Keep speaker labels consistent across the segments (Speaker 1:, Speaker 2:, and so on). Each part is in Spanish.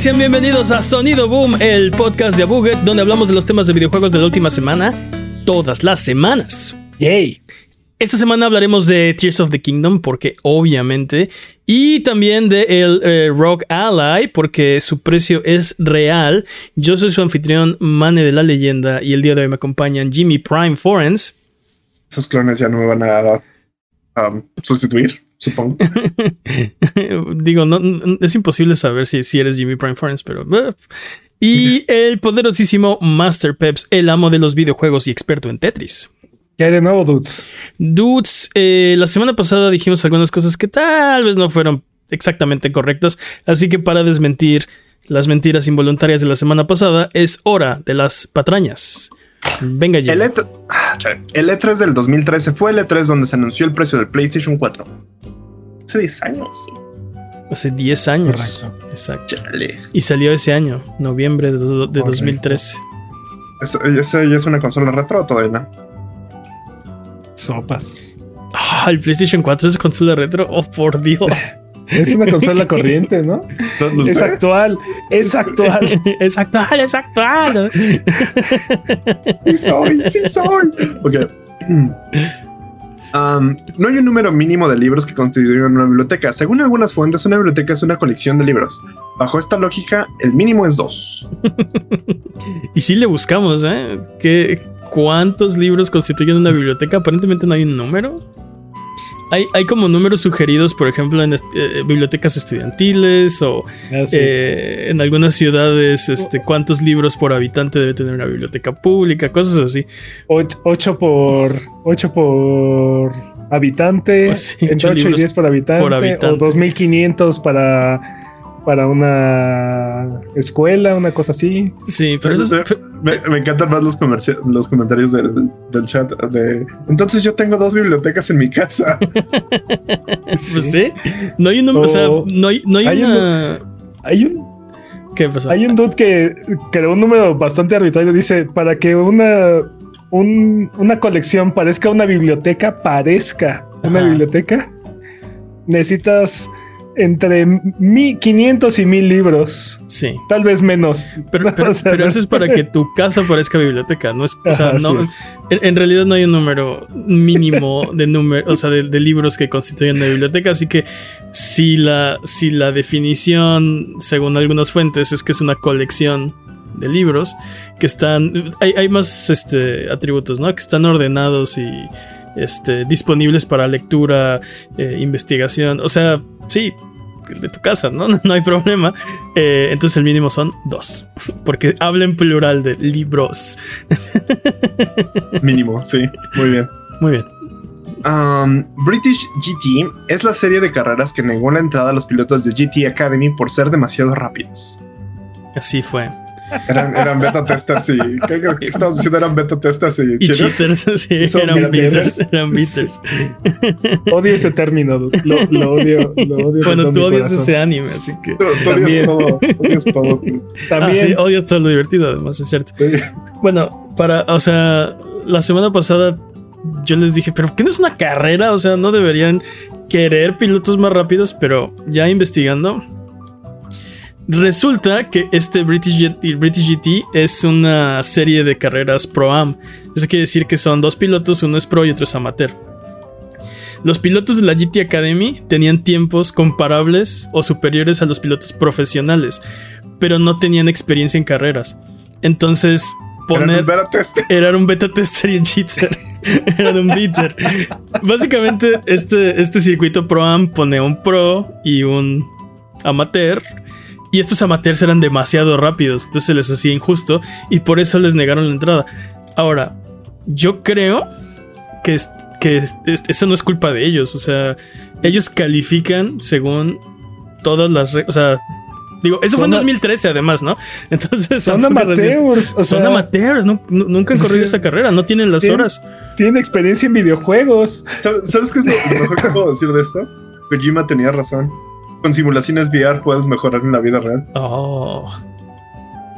Speaker 1: Sean bienvenidos a Sonido Boom, el podcast de Buget, donde hablamos de los temas de videojuegos de la última semana, todas las semanas.
Speaker 2: Yay.
Speaker 1: Esta semana hablaremos de Tears of the Kingdom, porque obviamente, y también de el eh, Rock Ally, porque su precio es real. Yo soy su anfitrión, Mane de la Leyenda, y el día de hoy me acompañan Jimmy Prime Forens.
Speaker 2: Esos clones ya no me van a um, sustituir, supongo.
Speaker 1: Digo, no, no- es imposible saber si, si eres Jimmy Prime Forens, pero... eh. Y el poderosísimo Master Peps, el amo de los videojuegos y experto en Tetris.
Speaker 3: ¿Qué hay de nuevo, dudes?
Speaker 1: Dudes, eh, la semana pasada dijimos algunas cosas que tal vez no fueron exactamente correctas, así que para desmentir las mentiras involuntarias de la semana pasada, es hora de las patrañas. Venga, Jimmy.
Speaker 2: El, E3, chale. El E3 del 2013 fue el E3 donde se anunció el precio del PlayStation 4. Hace 10 años.
Speaker 1: Hace 10 años.
Speaker 3: Correcto.
Speaker 1: Exacto.
Speaker 2: Chale.
Speaker 1: Y salió ese año, noviembre de, do- de
Speaker 3: Correcto.
Speaker 1: 2013.
Speaker 2: ¿Es, ese ya es una consola retro todavía no?
Speaker 3: Sopas.
Speaker 1: Ah, el PlayStation 4 es consola retro. Oh, por Dios.
Speaker 3: Es una consola corriente, ¿no?
Speaker 2: No, no
Speaker 3: Es
Speaker 2: sé.
Speaker 3: actual. Es actual.
Speaker 1: es actual, es actual.
Speaker 2: Sí soy, sí soy. Ok. Um, no hay un número mínimo de libros que constituyen una biblioteca. Según algunas fuentes, una biblioteca es una colección de libros. Bajo esta lógica, el mínimo es dos.
Speaker 1: Y si le buscamos, ¿eh? ¿Qué, ¿Cuántos libros constituyen una biblioteca? Aparentemente no hay un número. Hay, hay como números sugeridos, por ejemplo, en eh, bibliotecas estudiantiles o
Speaker 3: Ah, sí.
Speaker 1: eh, en algunas ciudades, este, cuántos libros por habitante debe tener una biblioteca pública, cosas así.
Speaker 3: Och- ocho por. Ocho por habitante.
Speaker 1: Oh, sí,
Speaker 3: entre
Speaker 1: ocho
Speaker 3: 8 y
Speaker 1: libros
Speaker 3: 10 por habitante,
Speaker 1: por habitante.
Speaker 3: O 2500 para. Para una escuela, una cosa así.
Speaker 1: Sí, pero eso es,
Speaker 2: me, me encantan más los, comerci- los comentarios del, del chat de entonces yo tengo dos bibliotecas en mi casa.
Speaker 1: pues sí. No hay un número, o sea, no hay, no hay,
Speaker 3: hay
Speaker 1: una.
Speaker 3: Hay un
Speaker 1: ¿Qué pasó?
Speaker 3: Hay un dude que creó un número bastante arbitrario. Dice, para que una, un- una colección parezca una biblioteca, parezca una
Speaker 1: Ajá.
Speaker 3: biblioteca, necesitas entre 1500 y 1000 libros.
Speaker 1: Sí.
Speaker 3: Tal vez menos.
Speaker 1: Pero, pero-
Speaker 3: O sea,
Speaker 1: pero
Speaker 3: no-
Speaker 1: eso es para que tu casa parezca biblioteca, no es, o sea,
Speaker 3: Ajá,
Speaker 1: no,
Speaker 3: es.
Speaker 1: en, en realidad no hay un número mínimo de número, o sea, de, de libros que constituyen una biblioteca, así que si la, si la definición, según algunas fuentes, es que es una colección de libros que están, hay, hay más este, atributos, ¿no? Que están ordenados y este, disponibles para lectura, eh, investigación, o sea, sí. De tu casa, ¿no? No hay problema. Eh, entonces el mínimo son dos. Porque habla en plural de libros.
Speaker 2: Mínimo, sí. Muy bien.
Speaker 1: Muy bien.
Speaker 2: Um, British GT es la serie de carreras que negó la entrada a los pilotos de GT Academy por ser demasiado rápidos.
Speaker 1: Así fue.
Speaker 2: Eran, eran beta testers y. ¿Qué, qué estabas diciendo? Eran beta testers y,
Speaker 1: Y
Speaker 2: cheaters.
Speaker 1: cheaters, sí,
Speaker 3: Son
Speaker 1: eran
Speaker 3: beaters.
Speaker 1: Eran beaters.
Speaker 3: Odio ese término. Lo, lo odio. Lo odio
Speaker 1: Bueno, tú odias
Speaker 3: corazón.
Speaker 1: ese anime, así que.
Speaker 2: Tú, tú odias
Speaker 3: También.
Speaker 2: todo. Odias todo.
Speaker 1: Ah,
Speaker 3: También.
Speaker 1: sí, odias todo lo divertido, además, es cierto.
Speaker 2: Sí.
Speaker 1: Bueno, para, o sea, la semana pasada yo les dije, pero ¿qué no es una carrera? O sea, no deberían querer pilotos más rápidos, pero ya investigando, resulta que este British GT, British GT es una serie de carreras Pro Am. Eso quiere decir que son dos pilotos, uno es pro y otro es amateur. Los pilotos de la GT Academy tenían tiempos comparables o superiores a los pilotos profesionales, pero no tenían experiencia en carreras. Entonces, poner
Speaker 2: un beta tester.
Speaker 1: era un beta tester y un cheater. Era un beater. Básicamente, este, este circuito Pro Am pone un pro y un amateur. Y estos amateurs eran demasiado rápidos. Entonces se les hacía injusto. Y por eso les negaron la entrada. Ahora, yo creo que, es- que es- es- eso no es culpa de ellos. O sea, ellos califican según todas las reglas. O sea, digo, eso fue en
Speaker 3: Son a-
Speaker 1: 2013 además, ¿no? Entonces
Speaker 3: Son amateurs. O
Speaker 1: Son
Speaker 3: sea,
Speaker 1: amateurs, no- nunca han corrido
Speaker 3: Sí.
Speaker 1: esa carrera, no tienen las horas.
Speaker 3: tienen experiencia en videojuegos.
Speaker 2: ¿Sabes qué es lo, lo mejor que puedo decir de esto? Kojima tenía razón. Con simulaciones VR puedes mejorar en la vida real.
Speaker 1: Oh.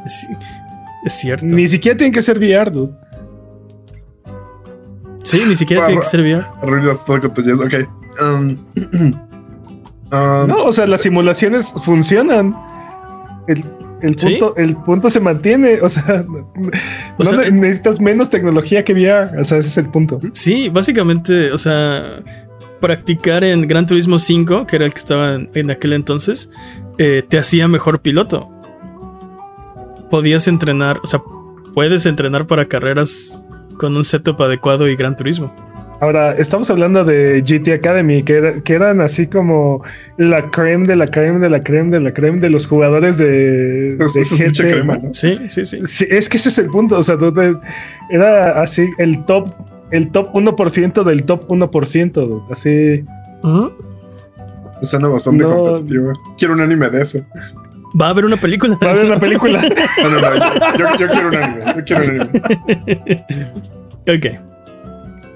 Speaker 1: Es, es cierto.
Speaker 3: Ni siquiera tienen que ser VR, dude.
Speaker 1: sí, ni siquiera tiene que ser VR.
Speaker 2: Arruinas todo con tu yes. Ok. Um, um,
Speaker 3: No, o sea, las simulaciones funcionan. El, el
Speaker 1: ¿Sí?
Speaker 3: punto, el punto se mantiene. O sea,
Speaker 1: O
Speaker 3: no
Speaker 1: sea,
Speaker 3: ne- necesitas menos tecnología que VR. O sea, ese es el punto.
Speaker 1: Sí, básicamente, o sea, practicar en Gran Turismo 5, que era el que estaba en, en aquel entonces, eh, te hacía mejor piloto. Podías entrenar, o sea, puedes entrenar para carreras con un setup adecuado y Gran Turismo.
Speaker 3: Ahora, estamos hablando de GT Academy, que, era- que eran así como la creme de la creme de la creme de la creme de los jugadores de,
Speaker 2: Eso, eso
Speaker 3: de
Speaker 2: es mucha
Speaker 3: GT,
Speaker 2: crema,
Speaker 3: ¿no?
Speaker 2: ¿no?
Speaker 1: Sí, sí, sí.
Speaker 3: Sí, es que ese es el punto. O sea, era así el top, el top 1% del top 1%. dude, Así.
Speaker 1: Ujú.
Speaker 2: Suena bastante
Speaker 3: No.
Speaker 2: competitivo. Quiero un anime de eso.
Speaker 1: Va a haber una película.
Speaker 3: Va a haber una película.
Speaker 2: No, no, no. Yo, yo- yo quiero un anime. Yo quiero un anime.
Speaker 1: ok.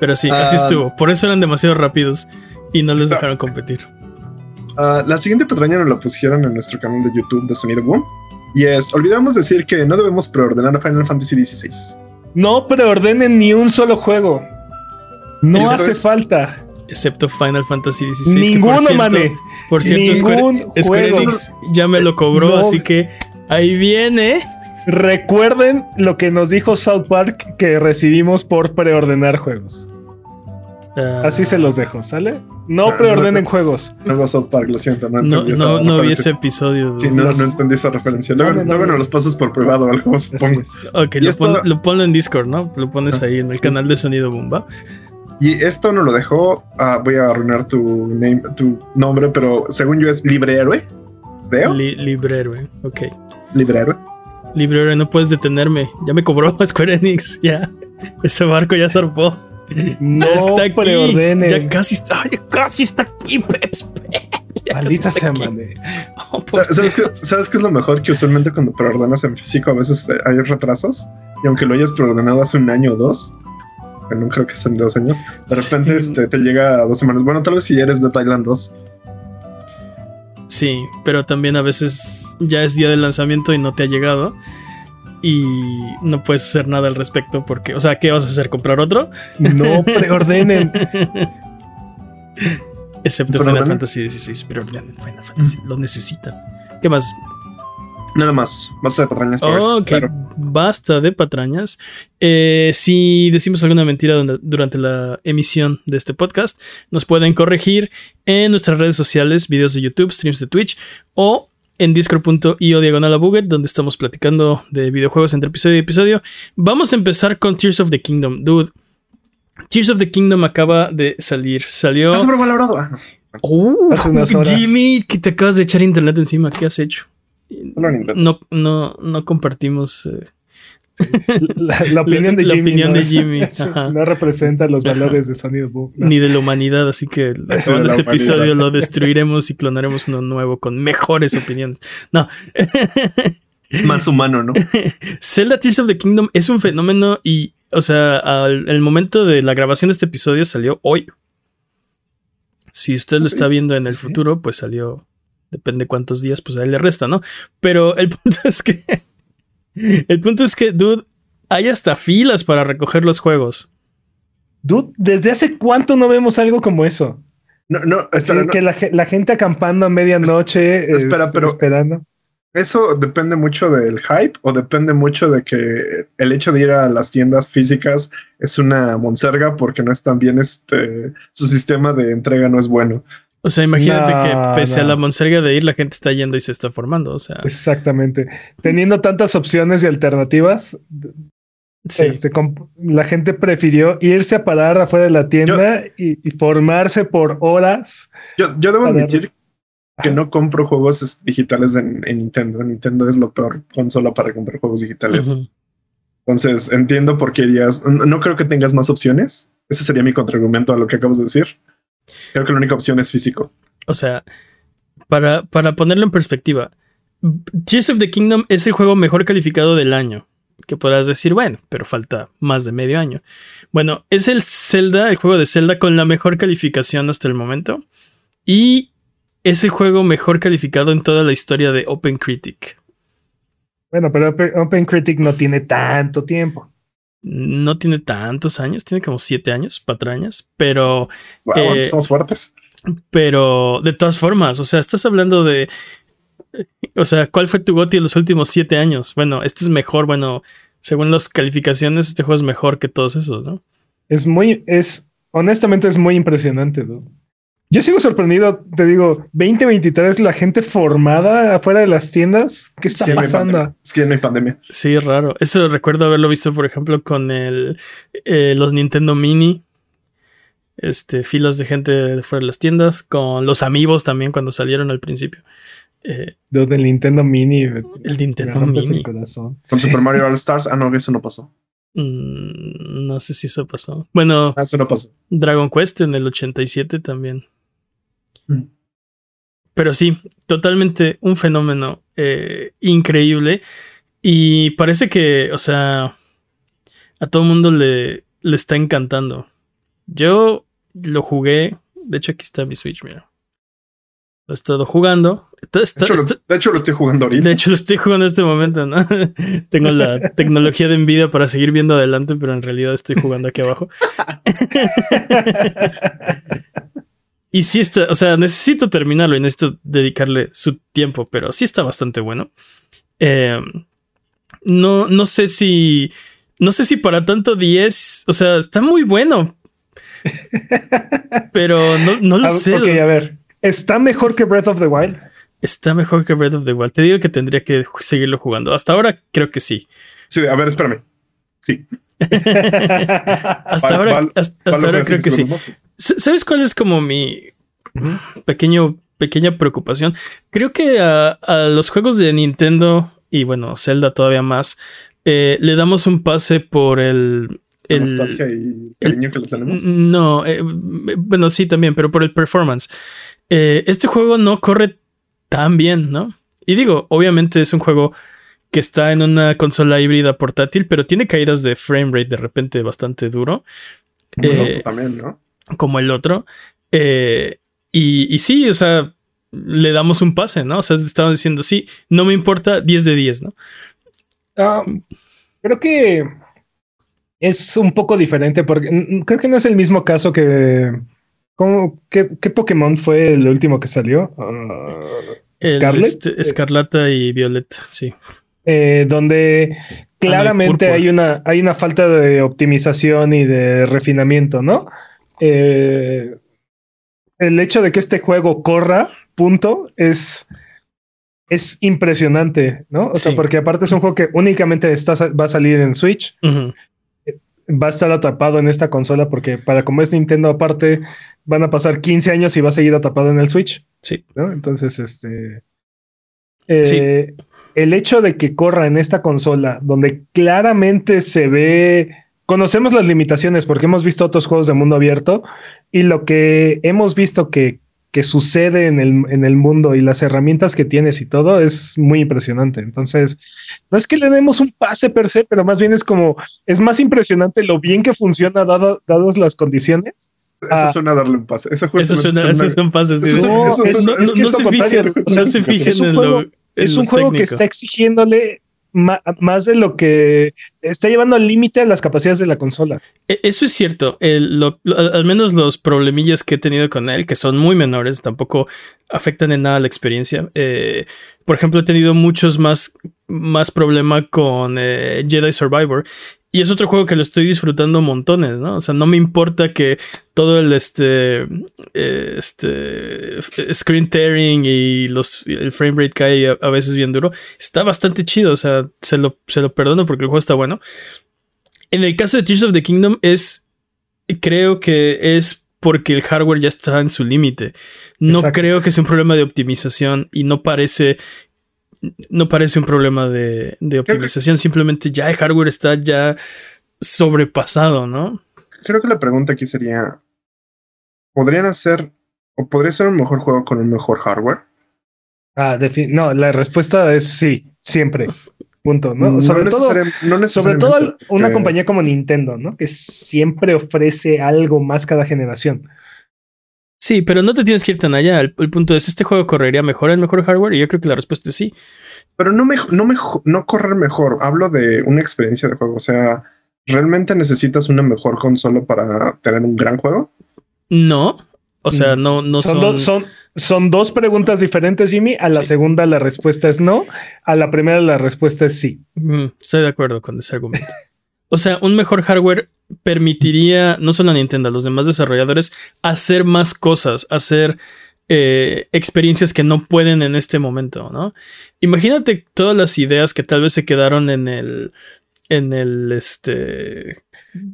Speaker 1: Pero sí, así
Speaker 2: Ah.
Speaker 1: estuvo. Por eso eran demasiado rápidos y no les
Speaker 2: No.
Speaker 1: dejaron competir.
Speaker 2: Ah, la siguiente patraña nos la pusieron en nuestro canal de YouTube de Sonido Boom. Y es, olvidamos decir que no debemos preordenar Final Fantasy XVI.
Speaker 3: No preordenen ni un solo juego. No
Speaker 2: Eso
Speaker 3: hace
Speaker 2: es-
Speaker 3: falta.
Speaker 1: Excepto Final Fantasy XVI. por
Speaker 3: Ninguno,
Speaker 1: cierto-
Speaker 3: mané.
Speaker 1: Por cierto, Square,
Speaker 3: Ningún
Speaker 1: Square
Speaker 3: juego.
Speaker 1: Enix ya me lo cobró,
Speaker 3: No.
Speaker 1: así que ahí viene.
Speaker 3: Recuerden lo que nos dijo South Park que recibimos por preordenar juegos.
Speaker 1: Ah,
Speaker 3: Así se los dejo, ¿sale? No
Speaker 2: Ah,
Speaker 3: preordenen
Speaker 2: no.
Speaker 3: juegos.
Speaker 2: Luego South Park, lo siento, no
Speaker 1: No,
Speaker 2: entendí esa
Speaker 1: no, no vi ese
Speaker 2: referencia.
Speaker 1: episodio.
Speaker 2: Sí, no, no entendí esa referencia. Luego,
Speaker 3: No, no, no,
Speaker 2: luego
Speaker 3: no.
Speaker 2: nos los pasas por privado o algo, supongo.
Speaker 1: Ok, lo,
Speaker 2: esto-
Speaker 1: pon- lo ponlo en Discord, ¿no? Lo pones
Speaker 2: Ah.
Speaker 1: ahí en el canal de Sonido Bomba.
Speaker 2: Y esto nos lo dejó. voy a arruinar tu, name, tu nombre, pero según yo es Librehéroe. ¿Veo?
Speaker 1: Li Librehéroe, ok.
Speaker 2: Librehéroe.
Speaker 1: Librehéroe, no puedes detenerme. Ya me cobró Square Enix, ya. Ese barco ya zarpó.
Speaker 3: No
Speaker 1: ya está aquí.
Speaker 3: preordenen.
Speaker 1: Ya casi está, ya casi está aquí, Peps. Ya casi
Speaker 3: Maldita
Speaker 1: está
Speaker 3: sea.
Speaker 1: Oh,
Speaker 2: ¿Sabes qué, ¿Sabes qué es lo mejor? Que usualmente cuando preordenas en físico a veces eh, hay retrasos. Y aunque lo hayas preordenado hace un año o dos, que no creo que sean dos años, de repente
Speaker 1: Sí.
Speaker 2: este, te llega a dos semanas. Bueno, tal vez si eres de Thailand 2.
Speaker 1: Sí, pero también a veces ya es día de lanzamiento y no te ha llegado. Y no puedes hacer nada al respecto porque, o sea, ¿qué vas a hacer? ¿Comprar otro?
Speaker 3: No preordenen.
Speaker 1: Excepto
Speaker 2: ¿Preordenen?
Speaker 1: Final Fantasy XVI, pero ordenen Final Fantasy, lo necesitan. ¿Qué más?
Speaker 2: Nada más. Basta de patrañas. hoy.
Speaker 1: Ok,
Speaker 2: Claro.
Speaker 1: basta de patrañas. Eh, si decimos alguna mentira durante la emisión de este podcast, nos pueden corregir en nuestras redes sociales, videos de YouTube, streams de Twitch o en discord.io diagonal a Buget, donde estamos platicando de videojuegos entre episodio y episodio. Vamos a empezar con Tears of the Kingdom. Dude, Tears of the Kingdom acaba de salir. Salió.
Speaker 2: Está sobrevalorado. Ah, no.
Speaker 1: Uh,
Speaker 3: Hace unas horas.
Speaker 1: Jimmy, que te acabas de echar internet encima. ¿Qué has hecho? No, no, no compartimos. eh,
Speaker 3: La, la opinión de
Speaker 1: La
Speaker 3: Jimmy.
Speaker 1: opinión
Speaker 3: no,
Speaker 1: de Jimmy,
Speaker 3: Sí,
Speaker 1: ajá.
Speaker 3: no representa los
Speaker 1: Ajá.
Speaker 3: valores de sonido boom. no.
Speaker 1: ni de la humanidad, así que acabando este
Speaker 2: humanidad.
Speaker 1: episodio lo destruiremos y clonaremos uno nuevo con mejores opiniones. No,
Speaker 2: Más humano, ¿no?
Speaker 1: Zelda Tears of the Kingdom es un fenómeno y, o sea, al el momento de la grabación de este episodio salió hoy. Si usted lo está viendo en el
Speaker 3: Sí.
Speaker 1: futuro, pues salió, depende cuántos días, pues ahí le resta, ¿no? Pero el punto es que, el punto es que, dude, hay hasta filas para recoger los juegos.
Speaker 3: Dude, ¿desde hace cuánto no vemos algo como eso?
Speaker 2: No, no,
Speaker 3: Sí,
Speaker 2: espera, no.
Speaker 3: que la, ge- la gente acampando a medianoche.
Speaker 2: Es- espera,
Speaker 3: es-
Speaker 2: pero-
Speaker 3: Esperando.
Speaker 2: Eso depende mucho del hype o depende mucho de que el hecho de ir a las tiendas físicas es una monserga porque no es tan bien este su sistema de entrega no es bueno.
Speaker 1: O sea, imagínate
Speaker 3: No,
Speaker 1: que pese a la monserga de ir, la gente está yendo y se está formando. O sea,
Speaker 3: Exactamente. Teniendo tantas opciones y alternativas,
Speaker 1: sí.
Speaker 3: este, la gente prefirió irse a parar afuera de la tienda y, y formarse por horas.
Speaker 2: Yo, yo debo admitir que no compro juegos digitales en, en Nintendo. Nintendo es lo peor consola para comprar juegos digitales. Entonces entiendo por qué dirías, no, no creo que tengas más opciones. Ese sería mi contraargumento a lo que acabas de decir. Creo que la única opción es físico.
Speaker 1: O sea, para, para ponerlo en perspectiva, Tears of the Kingdom es el juego mejor calificado del año. Que podrás decir, bueno, pero falta más de medio año. Bueno, es el Zelda, el juego de Zelda con la mejor calificación hasta el momento. Y es el juego mejor calificado en toda la historia de OpenCritic.
Speaker 3: Bueno, pero Open, OpenCritic no tiene tanto tiempo.
Speaker 1: No tiene tantos años, tiene como siete años, patrañas, pero
Speaker 2: Wow,
Speaker 1: Eh,
Speaker 2: somos fuertes.
Speaker 1: Pero de todas formas, o sea, estás hablando de. O sea, ¿cuál fue tu GOTY en los últimos siete años? Bueno, este es mejor, bueno, según las calificaciones, este juego es mejor que todos esos, ¿no?
Speaker 3: Es muy, es, honestamente es muy impresionante, ¿no? Yo sigo sorprendido, te digo, 2023, la gente formada afuera de las tiendas, ¿qué está
Speaker 2: Sí,
Speaker 3: pasando?
Speaker 2: Es que no hay pandemia.
Speaker 1: Sí, es raro. Eso recuerdo haberlo visto, por ejemplo, con el, eh, los Nintendo Mini. Este, filas de gente de fuera de las tiendas, con los amigos también cuando salieron al principio. Eh,
Speaker 3: del Nintendo Mini.
Speaker 1: el Nintendo
Speaker 3: el
Speaker 1: Mini.
Speaker 3: corazón.
Speaker 2: Con
Speaker 3: Sí.
Speaker 2: Super Mario All Stars. Ah, no, eso no pasó.
Speaker 1: Mm, no sé si eso pasó. Bueno,
Speaker 2: Ah, eso no pasó.
Speaker 1: Dragon Quest en el 87 también. Pero sí, totalmente un fenómeno eh, increíble. Y parece que, o sea, a todo el mundo le, le está encantando. Yo lo jugué. De hecho, aquí está mi Switch, mira. Lo he estado jugando. Está-
Speaker 2: De
Speaker 1: está-
Speaker 2: hecho, lo, de hecho, lo estoy jugando ahorita.
Speaker 1: de hecho, lo estoy jugando en este momento, ¿no? Tengo la tecnología de Nvidia para seguir viendo adelante, pero en realidad estoy jugando aquí abajo. y sí está, o sea, necesito terminarlo y necesito dedicarle su tiempo, pero sí está bastante bueno. Eh, no, no sé si. No sé si para tanto 10. O sea, está muy bueno. Pero no, no lo
Speaker 3: Ah,
Speaker 1: sé.
Speaker 3: ok, a ver. ¿Está mejor que Breath of the Wild?
Speaker 1: Está mejor que Breath of the Wild. Te digo que tendría que seguirlo jugando. Hasta ahora creo que sí.
Speaker 2: Sí, a ver, espérame. Sí.
Speaker 1: Hasta ahora,
Speaker 2: Val-
Speaker 1: hasta, hasta
Speaker 2: Val lo
Speaker 1: ahora creo que sí. ¿Sabes cuál es como mi pequeño, pequeña preocupación? Creo que a, a los juegos de Nintendo y bueno, Zelda todavía más, eh, le damos un pase por el... El
Speaker 2: nostalgia y cariño que le tenemos.
Speaker 1: no, eh, bueno, sí también, pero por el performance. Eh, este juego no corre tan bien, ¿no? Y digo, obviamente es un juego que está en una consola híbrida portátil, pero tiene caídas de frame rate de repente bastante duro
Speaker 2: Como el
Speaker 1: eh,
Speaker 2: otro también, ¿no?
Speaker 1: como el otro. Eh, y, y sí, o sea, le damos un pase, ¿no? O sea, estaban diciendo, sí, no me importa 10 de 10, ¿no?
Speaker 3: Ah, creo que es un poco diferente porque creo que no es el mismo caso que. ¿cómo- qué, qué Pokémon fue el último que salió?
Speaker 1: El,
Speaker 3: Scarlet.
Speaker 1: este, Escarlata y Violeta, sí.
Speaker 3: Eh, donde claramente
Speaker 1: púrpura.
Speaker 3: hay una, hay una falta de optimización y de refinamiento, ¿no? Eh, el hecho de que este juego corra, punto, es, es impresionante, ¿no? O sea,
Speaker 1: Sí.
Speaker 3: porque aparte es un juego que únicamente está, va a salir en Switch,
Speaker 1: Ujú.
Speaker 3: va a estar atrapado en esta consola, porque para como es Nintendo aparte, van a pasar 15 años y va a seguir atrapado en el Switch.
Speaker 1: Sí.
Speaker 3: ¿no? Entonces, este. eh, El hecho de que corra en esta consola, donde claramente se ve. Conocemos las limitaciones porque hemos visto otros juegos de mundo abierto y lo que hemos visto que, que sucede en el, en el mundo y las herramientas que tienes y todo es muy impresionante. Entonces, no es que le demos un pase per se, pero más bien es como, es más impresionante lo bien que funciona dado, dadas las condiciones.
Speaker 2: Eso
Speaker 3: ah.
Speaker 2: suena a darle un pase. Eso,
Speaker 1: Eso suena, eso sí.
Speaker 2: Eso es-
Speaker 1: No,
Speaker 2: eso es-
Speaker 1: no-
Speaker 3: es que
Speaker 1: no
Speaker 3: es
Speaker 1: se fijen,
Speaker 3: O sea,
Speaker 1: no se fijen
Speaker 3: un
Speaker 1: en lo.
Speaker 3: Es un juego que está exigiéndole más de lo que está llevando al límite las capacidades de la consola.
Speaker 1: E- Eso es cierto. El- lo- lo- al menos los problemillas que he tenido con él, que son muy menores, tampoco afectan en nada la experiencia. Eh, por ejemplo, he tenido muchos más, más problema con eh, Jedi Survivor. Y es otro juego que lo estoy disfrutando montones, ¿no? O sea, no me importa que todo el este, eh, este screen tearing y los, el frame rate cae a, a veces bien duro. Está bastante chido, o sea, se lo, se lo perdono porque el juego está bueno. En el caso de Tears of the Kingdom es, creo que es porque el hardware ya está en su límite. No
Speaker 3: Exacto.
Speaker 1: creo que sea un problema de optimización y no parece, no parece un problema de, de optimización. Simplemente ya el hardware está ya sobrepasado, ¿no?
Speaker 2: Creo que la pregunta aquí sería: ¿podrían hacer o podría ser un mejor juego con un mejor hardware?
Speaker 3: Ah, no, la respuesta es sí, siempre. Punto. ¿no? sobre todo,
Speaker 2: no
Speaker 3: sobre todo una
Speaker 2: eh,
Speaker 3: compañía como Nintendo, ¿no? Que siempre ofrece algo más cada generación.
Speaker 1: Sí, pero no te tienes que ir tan allá. El, el punto es, ¿este juego correría mejor en mejor hardware? Y yo creo que la respuesta es sí.
Speaker 2: Pero no, me, no, mejo- no correr mejor. Hablo de una experiencia de juego. O sea, ¿realmente necesitas una mejor consola para tener un gran juego?
Speaker 1: No. O sea, no, no
Speaker 3: son,
Speaker 1: son,
Speaker 3: dos- son, Son dos preguntas diferentes, Jimmy. A la segunda la respuesta es no. A la primera la respuesta es sí.
Speaker 1: Mm, estoy de acuerdo con ese argumento. o sea, un mejor hardware permitiría no solo a Nintendo, a los demás desarrolladores hacer más cosas, hacer eh, experiencias que no pueden en este momento, ¿no? Imagínate todas las ideas que tal vez se quedaron en el, en el, este,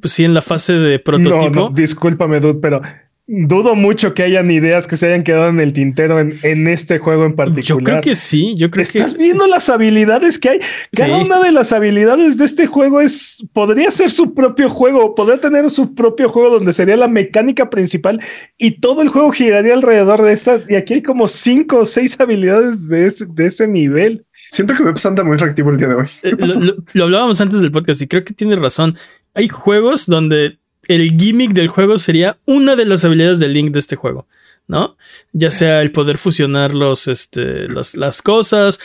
Speaker 1: pues sí, en la fase de prototipo.
Speaker 3: No, no, discúlpame, dude, pero dudo mucho que hayan ideas que se hayan quedado en el tintero en, este juego en particular.
Speaker 1: Yo creo que sí, yo creo
Speaker 3: que. Estás viendo las habilidades que hay. Cada una de las habilidades de este juego es. Podría ser su propio juego, podría tener su propio juego donde sería la mecánica principal y todo el juego giraría alrededor de estas. Y aquí hay como cinco o seis habilidades de ese, de ese nivel.
Speaker 2: Siento que Webs anda muy reactivo el día de hoy.
Speaker 1: Eh, lo hablábamos antes del podcast y creo que tiene razón. Hay juegos donde el gimmick del juego sería una de las habilidades del Link de este juego. ¿no? Ya sea el poder fusionar los, este, las cosas,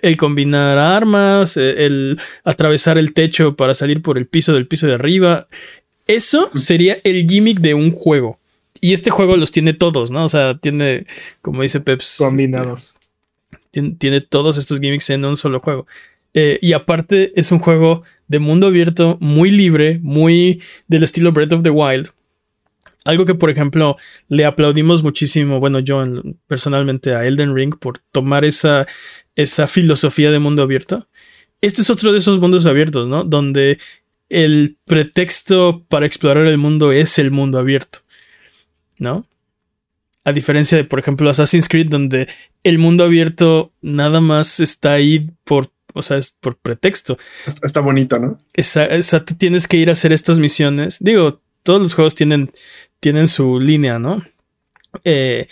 Speaker 1: el, combinar armas, e, el, atravesar el techo para salir por el piso del piso de arriba. Eso sería el gimmick de un juego. Y este juego los tiene todos, ¿no? O sea, tiene, como dice Peps.
Speaker 3: Combinados.
Speaker 1: Este, tiene, todos estos gimmicks en un solo juego. Eh, y aparte es un juego de mundo abierto, muy libre, muy del estilo Breath of the Wild. Algo que, por ejemplo, le aplaudimos muchísimo, bueno, yo personalmente a Elden Ring por tomar esa, esa filosofía de mundo abierto. Este es otro de esos mundos abiertos, ¿no? Donde el pretexto para explorar el mundo es el mundo abierto, ¿no? A diferencia de, por ejemplo, Assassin's Creed, donde el mundo abierto nada más está ahí por o sea, es por pretexto.
Speaker 2: Está, bonito, ¿no?
Speaker 1: Esa, tú tienes que ir a hacer estas misiones. Digo, todos los juegos tienen, tienen su línea, ¿no? Eh,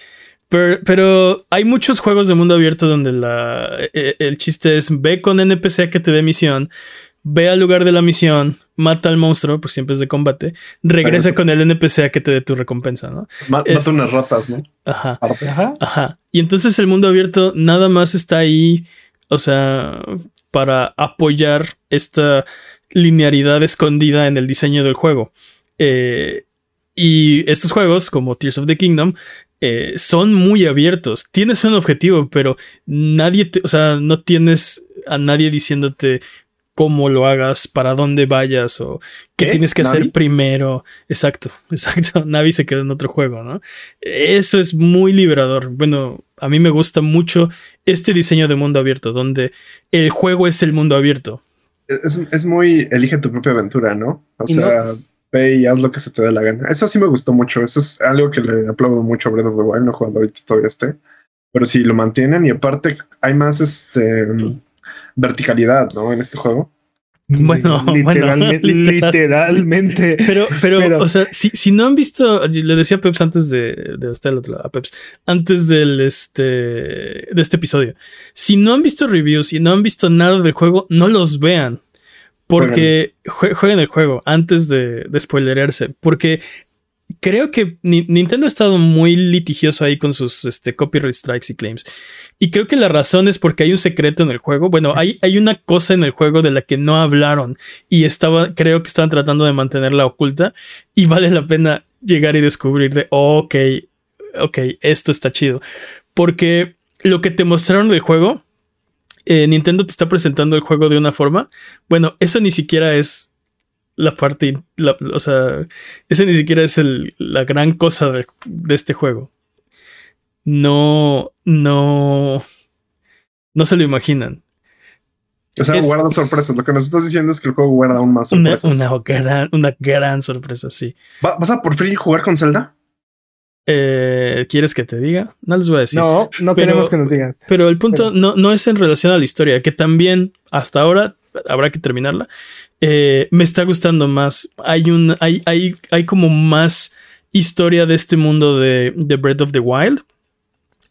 Speaker 1: pero, hay muchos juegos de mundo abierto donde la, e, e, el chiste es ve con NPC a que te dé misión, ve al lugar de la misión, mata al monstruo, por siempre es de combate, regresa con el NPC a que te dé tu recompensa, ¿no?
Speaker 2: Mata unas ratas, ¿no?
Speaker 1: Ajá, ajá. Ajá. Y entonces el mundo abierto nada más está ahí o sea, para apoyar esta linearidad escondida en el diseño del juego. Eh, y estos juegos, como Tears of the Kingdom, eh, son muy abiertos. Tienes un objetivo, pero nadie o sea, no tienes a nadie diciéndote cómo lo hagas, para dónde vayas o qué, tienes que hacer primero. Exacto, exacto. Navi se quedó en otro juego, ¿no? Eso es muy liberador. Bueno, a mí me gusta mucho este diseño de mundo abierto, donde el juego es el mundo abierto.
Speaker 2: Es, muy elige tu propia aventura, ¿no? O sea, ve y haz lo que se te dé la gana. Eso sí me gustó mucho. Eso es algo que le aplaudo mucho a Breath of the Wild. No he jugado ahorita todavía este. Pero sí lo mantienen y aparte hay más este verticalidad, ¿no? En este juego.
Speaker 1: Bueno,
Speaker 3: literalmente.
Speaker 1: Pero, pero, o sea, si, si, no han visto, le decía a Peps antes de, de estar otro lado, a Peps, antes del este, de este episodio. Si no han visto reviews, si no han visto nada del juego, no los vean. Porque jueguen el juego antes de, de spoilerarse. Porque creo que Nintendo ha estado muy litigioso ahí con sus este, copyright strikes y claims. Y creo que la razón es porque hay un secreto en el juego. Bueno, hay, hay una cosa en el juego de la que no hablaron y estaba, creo que estaban tratando de mantenerla oculta y vale la pena llegar y descubrir de, ok, ok, esto está chido. Porque lo que te mostraron del juego, eh, Nintendo te está presentando el juego de una forma. Bueno, eso ni siquiera es la parte, o sea, ese ni siquiera es el, la gran cosa de, este juego. No, no, no se lo imaginan.
Speaker 2: O sea, guarda sorpresas. Lo que nos estás diciendo es que el juego guarda aún más
Speaker 1: sorpresas. Una, gran, una gran sorpresa, sí.
Speaker 2: ¿Vas a por fin jugar con Zelda?
Speaker 1: Eh, ¿Quieres que te diga? No les voy a decir.
Speaker 3: No, no queremos que nos digan.
Speaker 1: Pero el punto No, no es en relación a la historia, que también hasta ahora habrá que terminarla. Eh, me está gustando más. Hay un. Hay, hay, hay como más historia de este mundo de, de Breath of the Wild.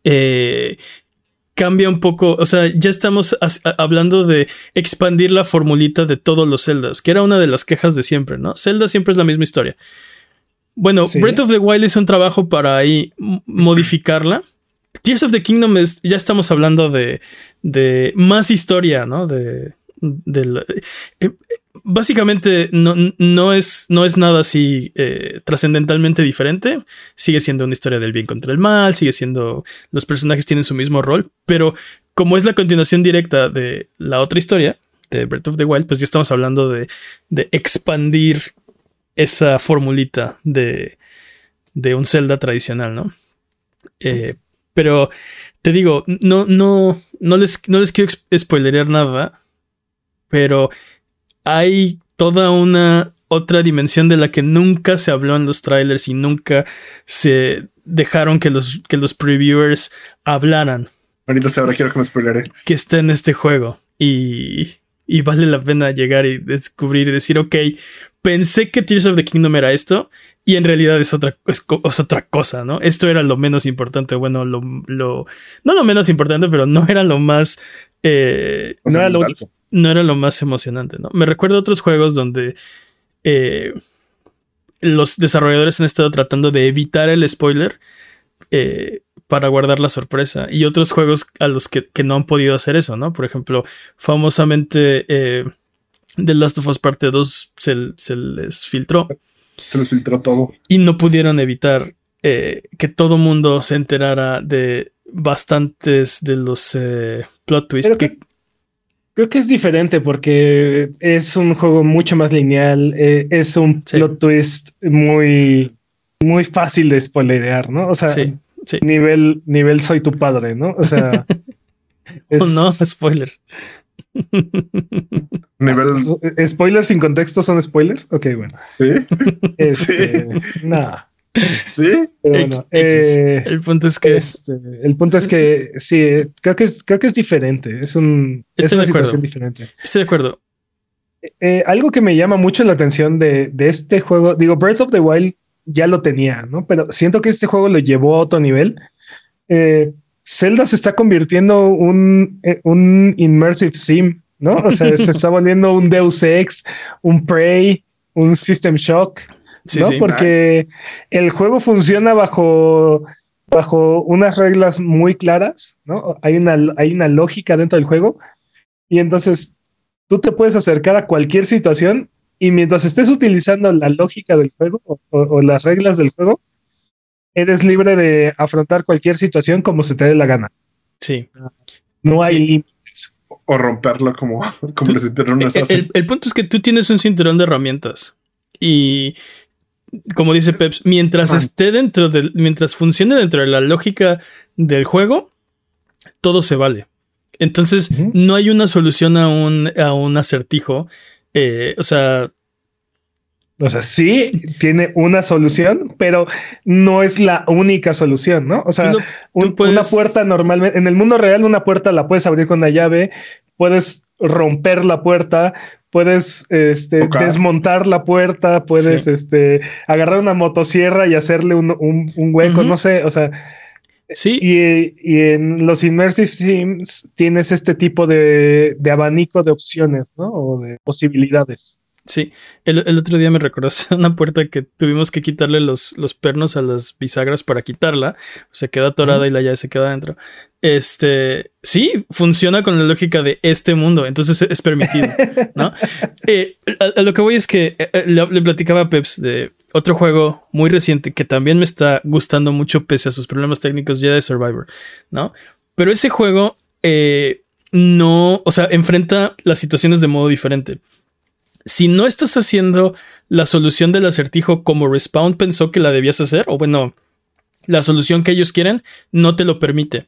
Speaker 1: Eh, cambia un poco. O sea, ya estamos hablando de expandir la formulita de todos los Zeldas, que era una de las quejas de siempre, ¿no? Zelda siempre es la misma historia. Bueno, Breath of the Wild es un trabajo para ahí modificarla. Tears of the Kingdom es, ya estamos hablando de, de más historia, ¿no? De, del, eh, básicamente no, no, es, no es nada así eh, trascendentalmente diferente. Sigue siendo una historia del bien contra el mal, sigue siendo. Los personajes tienen su mismo rol, pero como es la continuación directa de la otra historia, de Breath of the Wild, pues ya estamos hablando de, de expandir esa formulita de, de un Zelda tradicional, ¿no? Eh, pero te digo, no, no, no les, no les quiero spoilerear nada, pero hay toda una otra dimensión de la que nunca se habló en los trailers y nunca se dejaron que los, que los previewers hablaran.
Speaker 2: Ahorita ahora quiero que me spoileré.
Speaker 1: Que está en este juego. Y, y vale la pena llegar y descubrir y decir, ok, pensé que Tears of the Kingdom era esto y en realidad es otra, es, otra cosa, ¿no? Esto era lo menos importante, bueno, lo, lo, no lo menos importante, pero no era lo más... Eh, no era lo único no era lo más emocionante, ¿no? Me recuerdo otros juegos donde eh, los desarrolladores han estado tratando de evitar el spoiler eh, para guardar la sorpresa. Y otros juegos a los que, no han podido hacer eso, ¿no? Por ejemplo, famosamente eh, The Last of Us Parte 2 se, les filtró.
Speaker 2: Se les filtró todo.
Speaker 1: Y no pudieron evitar que todo mundo se enterara de bastantes de los plot twists que,
Speaker 3: Creo que es diferente porque es un juego mucho más lineal, eh, es un plot twist muy, muy fácil de spoilerear, ¿no? O sea, nivel, nivel soy tu padre, ¿no? O sea,
Speaker 1: oh, no, spoilers.
Speaker 2: nivel...
Speaker 3: ¿Spoilers sin contexto son spoilers? Ok, bueno.
Speaker 2: Sí.
Speaker 3: Este, Nada.
Speaker 2: Sí.
Speaker 3: Eh,
Speaker 1: el punto es que.
Speaker 3: Este, el punto es que sí, creo que es, creo que es diferente. Es, un, es una situación diferente.
Speaker 1: Estoy de acuerdo.
Speaker 3: Eh, algo que me llama mucho la atención de, este juego, digo, Breath of the Wild ya lo tenía, ¿no? Pero siento que este juego lo llevó a otro nivel. Eh, Zelda se está convirtiendo un, un immersive sim, ¿no? O sea, se está volviendo un Deus Ex, un Prey, un System Shock. ¿No? Porque el juego funciona bajo, bajo unas reglas muy claras, ¿no? Hay una, hay una lógica dentro del juego y entonces tú te puedes acercar a cualquier situación y mientras estés utilizando la lógica del juego o, las reglas del juego, eres libre de afrontar cualquier situación como se te dé la gana.
Speaker 1: Sí.
Speaker 3: No hay límites.
Speaker 2: O romperlo como, como les
Speaker 1: el, el punto es que tú tienes un cinturón de herramientas y como dice Peps, mientras esté dentro del, mientras funcione dentro de la lógica del juego, todo se vale. Entonces, no hay una solución a un, a un acertijo. Eh, o sea.
Speaker 3: O sea, sí tiene una solución, pero no es la única solución, ¿no? O sea, una puerta normalmente, en el mundo real, una puerta la puedes abrir con la llave, puedes romper la puerta, puedes este, desmontar la puerta, puedes este, agarrar una motosierra y hacerle un, hueco, no sé, o sea.
Speaker 1: Sí.
Speaker 3: Y, en los Immersive Sims tienes este tipo de, de, abanico de opciones, ¿no? O de posibilidades.
Speaker 1: Sí, el, otro día me recordaste una puerta que tuvimos que quitarle los, los pernos a las bisagras para quitarla. Se queda atorada y la llave se queda adentro. Este, sí, funciona con la lógica de este mundo, entonces es permitido, ¿no? Eh, a, lo que voy es que eh, eh, le, platicaba a Peps de otro juego muy reciente que también me está gustando mucho pese a sus problemas técnicos, ya de Survivor, ¿no? Pero ese juego no, o sea, enfrenta las situaciones de modo diferente si no estás haciendo la solución del acertijo como Respawn pensó que la debías hacer, o bueno, la solución que ellos quieren, no te lo permite.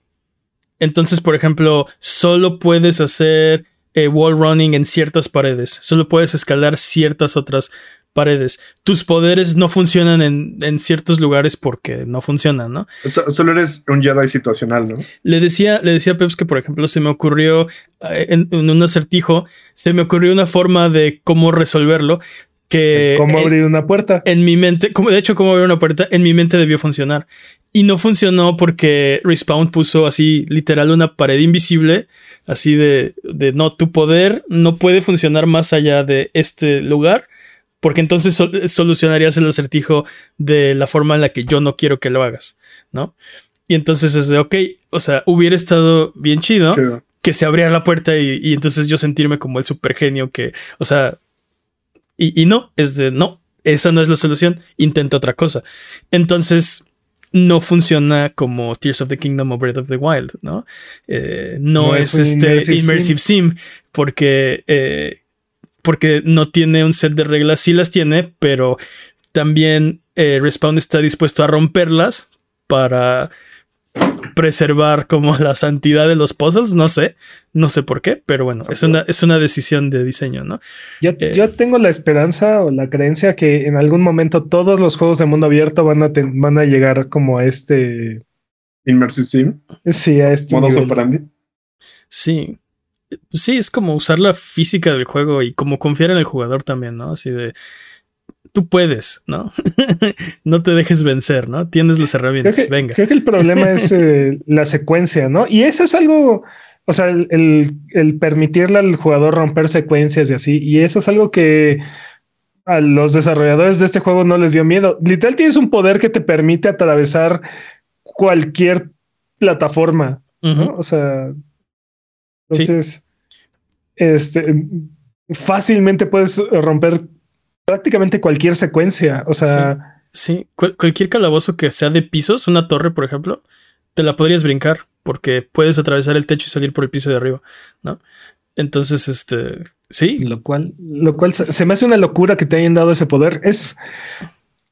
Speaker 1: Entonces, por ejemplo, solo puedes hacer eh, wall running en ciertas paredes, solo puedes escalar ciertas otras paredes. Tus poderes no funcionan en, ciertos lugares porque no funcionan, ¿no?
Speaker 2: Solo eres un Jedi situacional, ¿no?
Speaker 1: Le decía, le decía a Peps que, por ejemplo, se me ocurrió eh, en, un acertijo, se me ocurrió una forma de cómo resolverlo. Que
Speaker 3: ¿Cómo abrir una puerta?
Speaker 1: En mi mente, como de hecho, cómo abrir una puerta, en mi mente debió funcionar. Y no funcionó porque Respawn puso así, literal, una pared invisible, así de, de no, tu poder no puede funcionar más allá de este lugar porque entonces solucionarías el acertijo de la forma en la que yo no quiero que lo hagas, ¿no? Y entonces es de, ok, o sea, hubiera estado bien chido, que se abriera la puerta y, entonces yo sentirme como el super genio que, o sea, Y, no, es de no, esa no es la solución, intenta otra cosa. Entonces, no funciona como Tears of the Kingdom o Breath of the Wild, ¿no? Eh, no, es, este immersive, sim. porque, eh, porque no tiene un set de reglas, sí las tiene, pero también eh, Respawn está dispuesto a romperlas para preservar como la santidad de los puzzles, no sé, no sé por qué, pero bueno, es una, es una decisión de diseño, ¿no?
Speaker 3: Yo, eh, yo, tengo la esperanza o la creencia que en algún momento todos los juegos de mundo abierto van a, van a llegar como a este...
Speaker 2: Immersive Sim.
Speaker 3: Sí, a este...
Speaker 2: Modos operandi.
Speaker 1: Sí. Sí, es como usar la física del juego y como confiar en el jugador también, ¿no? Así de tú puedes, ¿no? no te dejes vencer, ¿no? Tienes las herramientas, venga.
Speaker 3: Creo que el problema es eh, la secuencia, ¿no? Y eso es algo, o sea, el, permitirle al jugador romper secuencias y así, y eso es algo que a los desarrolladores de este juego no les dio miedo. Literal tienes un poder que te permite atravesar cualquier plataforma, ¿no? O sea, entonces, este, fácilmente puedes romper prácticamente cualquier secuencia. O sea.
Speaker 1: Sí, cualquier calabozo que sea de pisos, una torre, por ejemplo, te la podrías brincar porque puedes atravesar el techo y salir por el piso de arriba, ¿no? Entonces, este, sí.
Speaker 3: Lo cual, lo cual se me hace una locura que te hayan dado ese poder. Es,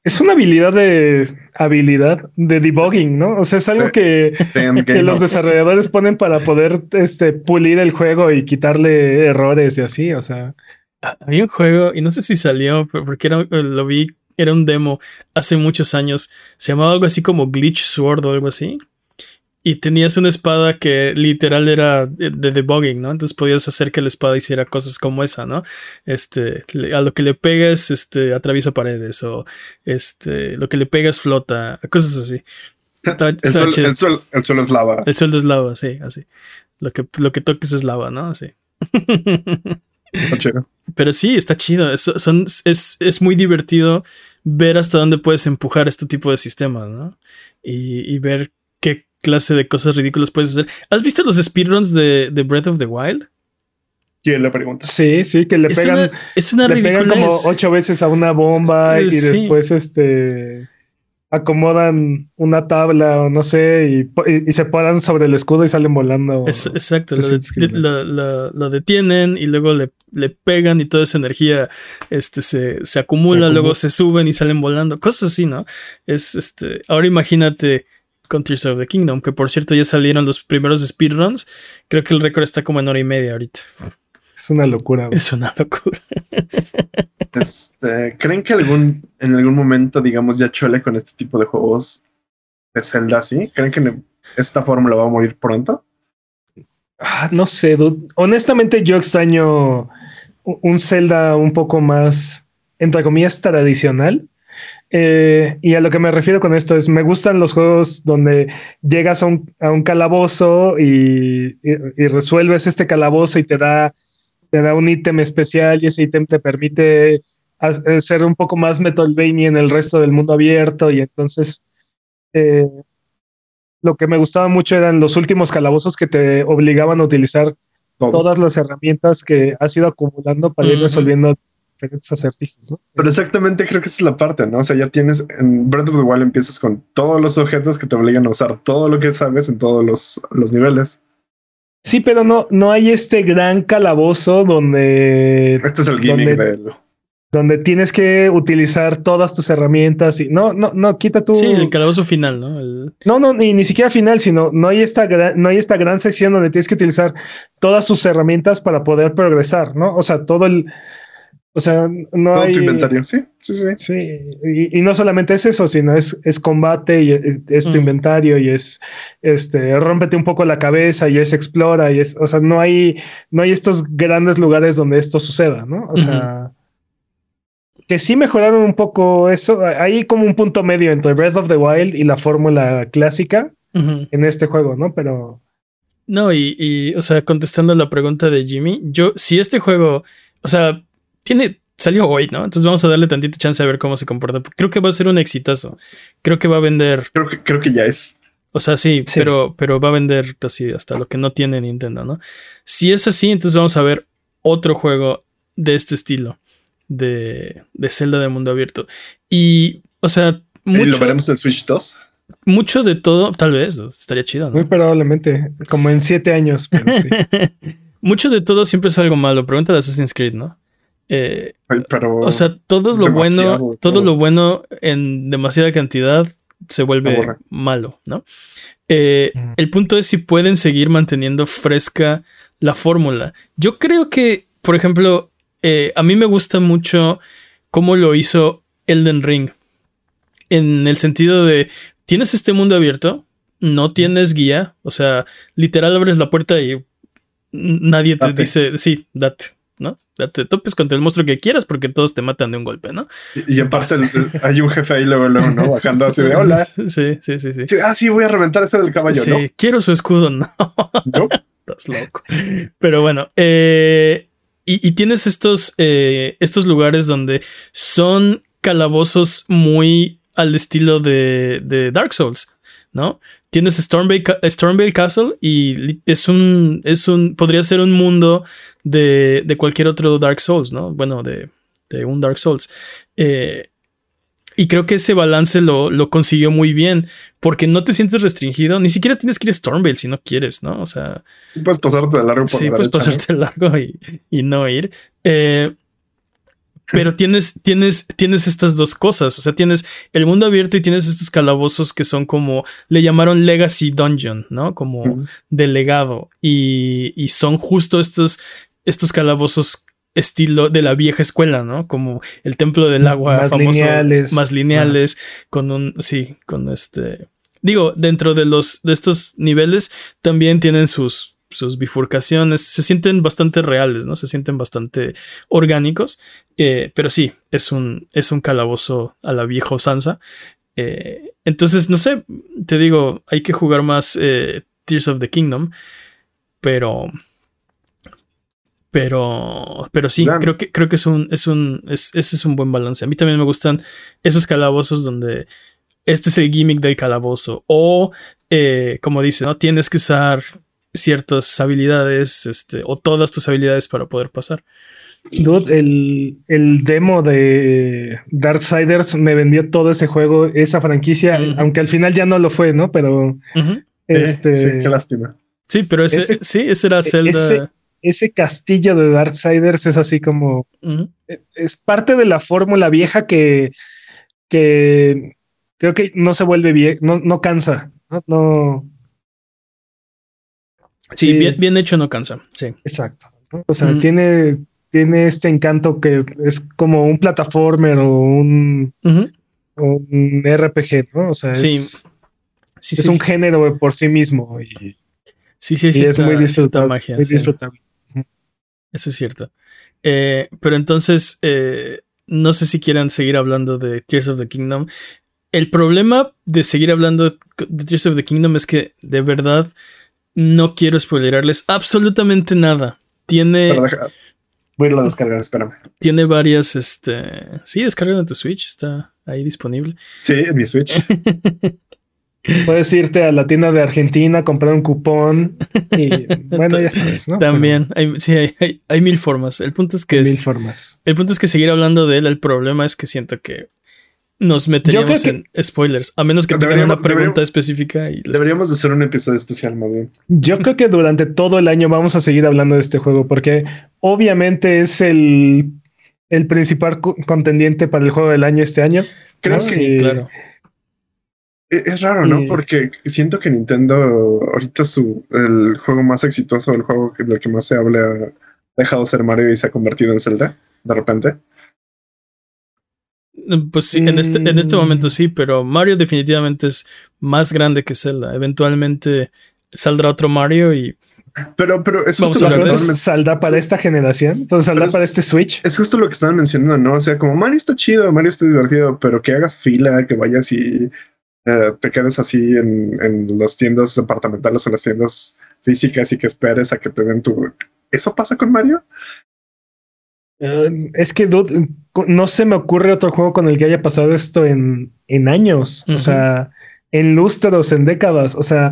Speaker 3: es una habilidad de habilidad de debugging, ¿no? O sea, es algo que, que los desarrolladores ponen para poder este, pulir el juego y quitarle errores y así. O sea,
Speaker 1: había un juego, y no sé si salió, porque era, lo vi, era un demo hace muchos años. Se llamaba algo así como Glitch Sword o algo así. Y tenías una espada que literal era de, debugging, ¿no? Entonces podías hacer que la espada hiciera cosas como esa, ¿no? Este, a lo que le pegas, este, atraviesa paredes, o este, lo que le pegas flota, cosas así.
Speaker 2: el, suelo, es lava.
Speaker 1: El suelo es lava, sí, así. Lo que, lo que toques es lava, ¿no? Así. Pero sí, está chido. Es, son, es, es, muy divertido ver hasta dónde puedes empujar este tipo de sistemas, ¿no? Y, y, ver clase de cosas ridículas puedes hacer. ¿Has visto los speedruns de, de Breath of the Wild?
Speaker 2: ¿Quién le pregunta?
Speaker 3: Sí, sí, que le pegan.
Speaker 1: es una
Speaker 3: le pegan como ocho veces a una bomba y después este acomodan una tabla o no sé y, se paran sobre el escudo y salen volando.
Speaker 1: exacto, lo, detienen y luego le, le, pegan y toda esa energía este, se, se, acumula, luego se suben y salen volando, cosas así, ¿no? Es este, ahora imagínate con Tears of the Kingdom, que por cierto ya salieron los primeros speedruns, creo que el récord está como en hora y media ahorita.
Speaker 3: Es una locura.
Speaker 1: Es una locura.
Speaker 2: Este, ¿Creen que algún, en algún momento, digamos, ya chole con este tipo de juegos de Zelda así? ¿Creen que esta fórmula va a morir pronto?
Speaker 3: Ah, no sé, honestamente yo extraño un Zelda un poco más, entre comillas, tradicional. Eh, y a lo que me refiero con esto es, me gustan los juegos donde llegas a un, a un calabozo y, y, resuelves este calabozo y te da te da un ítem especial y ese ítem te permite eh, ser un poco más Metroidvania en el resto del mundo abierto. Y entonces eh, lo que me gustaba mucho eran los últimos calabozos que te obligaban a utilizar todas las herramientas que has ido acumulando para ir resolviendo diferentes acertijos. ¿no?
Speaker 2: Pero exactamente creo que esa es la parte, ¿no? O sea, ya tienes en Breath of the Wild empiezas con todos los objetos que te obligan a usar todo lo que sabes en todos los, los niveles.
Speaker 3: Sí, pero no, no hay este gran calabozo donde.
Speaker 2: Este es el gimmick donde,
Speaker 3: donde tienes que utilizar todas tus herramientas y no, no, no, quita tu.
Speaker 1: Sí, el calabozo final, ¿no?
Speaker 3: No, no, ni, ni siquiera final, sino no hay esta gran, no hay esta gran sección donde tienes que utilizar todas tus herramientas para poder progresar, ¿no? O sea, todo el o sea, no
Speaker 2: Todo
Speaker 3: hay.
Speaker 2: Tu inventario, sí, sí, sí.
Speaker 3: Sí, y, no solamente es eso, sino es, es combate y es, tu mm. inventario y es este, rómpete un poco la cabeza y es explora y es, o sea, no hay, no hay estos grandes lugares donde esto suceda, ¿no? O sea, que sí mejoraron un poco eso. Hay como un punto medio entre Breath of the Wild y la fórmula clásica en este juego, ¿no? Pero.
Speaker 1: No, y, y, o sea, contestando la pregunta de Jimmy, yo, si este juego, o sea, tiene, salió hoy, ¿no? Entonces vamos a darle tantito chance a ver cómo se comporta. Creo que va a ser un exitazo. Creo que va a vender.
Speaker 2: Creo que, creo que ya es.
Speaker 1: O sea, sí, Pero, pero va a vender así hasta lo que no tiene Nintendo, ¿no? Si es así, entonces vamos a ver otro juego de este estilo. de, de Zelda de mundo abierto. Y, o sea,
Speaker 2: mucho, ¿Y lo veremos en Switch 2?
Speaker 1: Mucho de todo, tal vez, estaría chido.
Speaker 3: Muy probablemente, como en siete años. Pero sí.
Speaker 1: mucho de todo siempre es algo malo. Pregunta de Assassin's Creed, ¿no? Eh, o sea, todo lo bueno, todo, lo bueno en demasiada cantidad se vuelve malo, ¿no? Eh, mm. El punto es si pueden seguir manteniendo fresca la fórmula. Yo creo que, por ejemplo, eh, a mí me gusta mucho cómo lo hizo Elden Ring. En el sentido de, tienes este mundo abierto, no tienes guía, o sea, literal abres la puerta y nadie te dice, sí, date, ¿no? Te topes contra el monstruo que quieras porque todos te matan de un golpe, ¿no?
Speaker 2: Y, aparte hay un jefe ahí luego, luego, ¿no? Bajando así de hola.
Speaker 1: Sí, sí, sí, sí.
Speaker 2: ah, sí, voy a reventar este del caballo, sí,
Speaker 1: quiero su escudo, no. ¿No? Estás loco. Pero bueno, eh, y, tienes estos, eh, estos lugares donde son calabozos muy al estilo de, de Dark Souls, ¿no? Tienes Stormvale, Castle y es un, es un, podría ser un mundo de, de cualquier otro Dark Souls, ¿no? Bueno, de, de un Dark Souls. Eh, y creo que ese balance lo, lo, consiguió muy bien, porque no te sientes restringido, ni siquiera tienes que ir a Stormvale si no quieres, ¿no? O sea...
Speaker 2: Puedes pasarte de largo
Speaker 1: por Sí, puedes pasarte de largo y, y, no ir. Eh, pero tienes, tienes, tienes estas dos cosas. O sea, tienes el mundo abierto y tienes estos calabozos que son como, le llamaron Legacy Dungeon, ¿no? Como delegado. Y, y, son justo estos, estos calabozos estilo de la vieja escuela, ¿no? Como el templo del agua
Speaker 3: más
Speaker 1: famoso.
Speaker 3: Lineales,
Speaker 1: más lineales. Con un, sí, con este. Digo, dentro de los, de estos niveles también tienen sus, sus bifurcaciones se sienten bastante reales, ¿no? Se sienten bastante orgánicos. Eh, pero sí, es un, es un calabozo a la vieja usanza. Eh, entonces, no sé, te digo, hay que jugar más eh, Tears of the Kingdom. Pero. Pero. Pero sí, creo que, creo que es un. Es un. ese es un buen balance. A mí también me gustan esos calabozos donde. Este es el gimmick del calabozo. O, como dice, ¿no? Tienes que usar ciertas habilidades, este, o todas tus habilidades para poder pasar.
Speaker 3: Dude, el, el, demo de Darksiders me vendió todo ese juego, esa franquicia, aunque al final ya no lo fue, ¿no? Pero este.
Speaker 2: sí, qué lástima.
Speaker 1: Sí, pero ese, sí, ese era Zelda.
Speaker 3: Ese, castillo de Darksiders es así como. E, es parte de la fórmula vieja que, que creo que no se vuelve bien, no, no cansa, no, no
Speaker 1: Sí, bien, bien, hecho no cansa. Sí.
Speaker 3: Exacto. O sea, tiene, tiene este encanto que es como un plataformer o un, un RPG, ¿no? O sea, es, es un género por sí mismo. Y,
Speaker 1: sí, sí, sí.
Speaker 3: es muy disfrutable. Magia, muy disfrutable.
Speaker 1: Eso es cierto. Eh, pero entonces, eh, no sé si quieran seguir hablando de Tears of the Kingdom. El problema de seguir hablando de Tears of the Kingdom es que de verdad no quiero spoilerarles absolutamente nada. Tiene.
Speaker 2: Voy a descargar, espérame.
Speaker 1: Tiene varias, este. Sí, descarga en tu Switch, está ahí disponible.
Speaker 2: Sí, en mi Switch.
Speaker 3: Puedes irte a la tienda de Argentina, comprar un cupón y bueno, ya sabes, ¿no?
Speaker 1: También, hay, sí, hay, hay, mil formas. El punto es que
Speaker 3: mil formas.
Speaker 1: El punto es que seguir hablando de él, el problema es que siento que nos meteríamos en spoilers, a menos que tengan una pregunta específica. Y
Speaker 2: deberíamos de hacer un episodio especial más bien.
Speaker 3: Yo creo que durante todo el año vamos a seguir hablando de este juego porque obviamente es el, el principal contendiente para el juego del año este año.
Speaker 2: Creo que sí, claro. E-, es raro, ¿no? Porque siento que Nintendo ahorita su el juego más exitoso, el juego del que más se habla, ha dejado de ser Mario y se ha convertido en Zelda, de repente.
Speaker 1: Pues sí, en, este, en este momento mm. sí, pero Mario definitivamente es más grande que Zelda. Eventualmente saldrá otro Mario y.
Speaker 2: Pero, pero
Speaker 3: es justo lo que saldrá para esta generación. Entonces saldrá para este Switch.
Speaker 2: Es justo lo que estaban mencionando, ¿no? O sea, como Mario está chido, Mario está divertido, pero que hagas fila, que vayas y eh, te quedes así en, en las tiendas departamentales o las tiendas físicas y que esperes a que te den tu. ¿Eso pasa con Mario?
Speaker 3: Eh, es que no se me ocurre otro juego con el que haya pasado esto en, en años, o sea, en lustros, en décadas, o sea,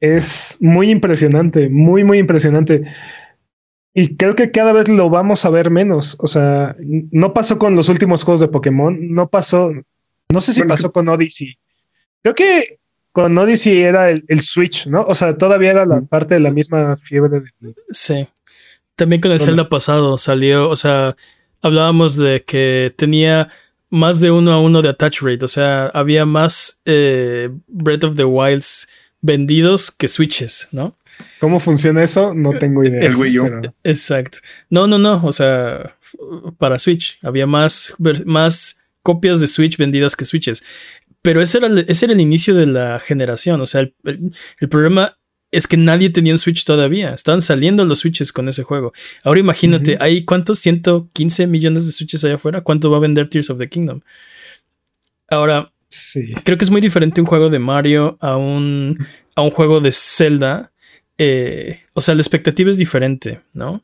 Speaker 3: es muy impresionante, muy, muy impresionante. Y creo que cada vez lo vamos a ver menos. O sea, no pasó con los últimos juegos de Pokémon, no pasó, no sé si pasó con Odyssey. Creo que con Odyssey era el, Switch, ¿no? O sea, todavía era la parte de la misma fiebre. De...
Speaker 1: Sí. También con el Zelda pasado salió, o sea, hablábamos de que tenía más de uno a uno de attach rate, o sea, había más eh, Breath of the Wilds vendidos que Switches, ¿no?
Speaker 3: ¿Cómo funciona eso? No tengo idea.
Speaker 1: El Wii U. Exacto. No, no, no. O sea, para Switch. Había más, más copias de Switch vendidas que Switches. Pero ese era, el, ese era el inicio de la generación. O sea, el, problema es que nadie tenía un Switch todavía. Estaban saliendo los Switches con ese juego. Ahora imagínate, ¿hay cuántos? 115 millones de Switches allá afuera. ¿Cuánto va a vender Tears of the Kingdom? Ahora, sí. creo que es muy diferente un juego de Mario a un, a un juego de Zelda eh, o sea, la expectativa es diferente, ¿no?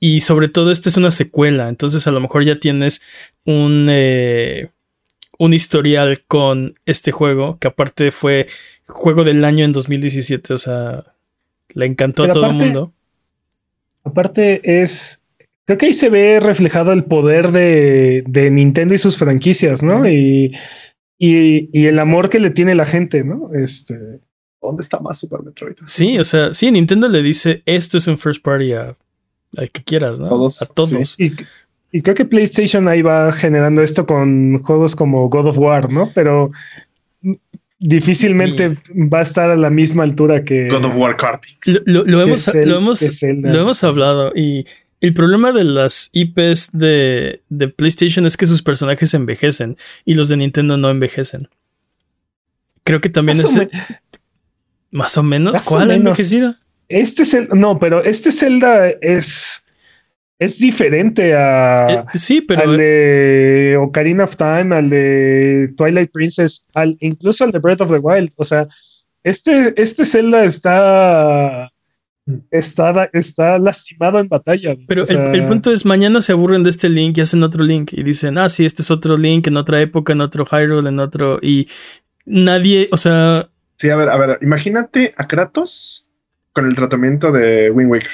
Speaker 1: Y sobre todo, esta es una secuela, entonces a lo mejor ya tienes un, eh, un historial con este juego, que aparte fue juego del año en 2017, o sea, le encantó a todo el mundo.
Speaker 3: Aparte es, creo que ahí se ve reflejado el poder de, de Nintendo y sus franquicias, ¿no? y, y, y, el amor que le tiene la gente, ¿no? Este,
Speaker 2: ¿Dónde está más Super Metroid?
Speaker 1: Sí, o sea, sí, Nintendo le dice esto es un first party a, al que quieras, ¿no?
Speaker 2: Todos,
Speaker 1: a todos.
Speaker 3: Y, creo que PlayStation ahí va generando esto con juegos como God of War, ¿no? Pero difícilmente va a estar a la misma altura que
Speaker 2: God of War Karting.
Speaker 1: Lo, hemos, lo, hemos, lo hemos hablado y el problema de las IPs de, de, PlayStation es que sus personajes envejecen y los de Nintendo no envejecen. Creo que también es. Más o menos. ¿Cuál ha envejecido?
Speaker 3: Este es el. No, pero este Zelda es. Es diferente a.
Speaker 1: Eh, sí, pero.
Speaker 3: Al de Ocarina of Time, al de Twilight Princess, al, incluso al de Breath of the Wild. O sea, este, este Zelda está. Está, está lastimado en batalla.
Speaker 1: Pero el, punto es: mañana se aburren de este link y hacen otro link y dicen, ah, sí, este es otro link en otra época, en otro Hyrule, en otro. Y nadie, o sea,
Speaker 2: Sí, a ver, a ver, imagínate a Kratos con el tratamiento de Wind Waker.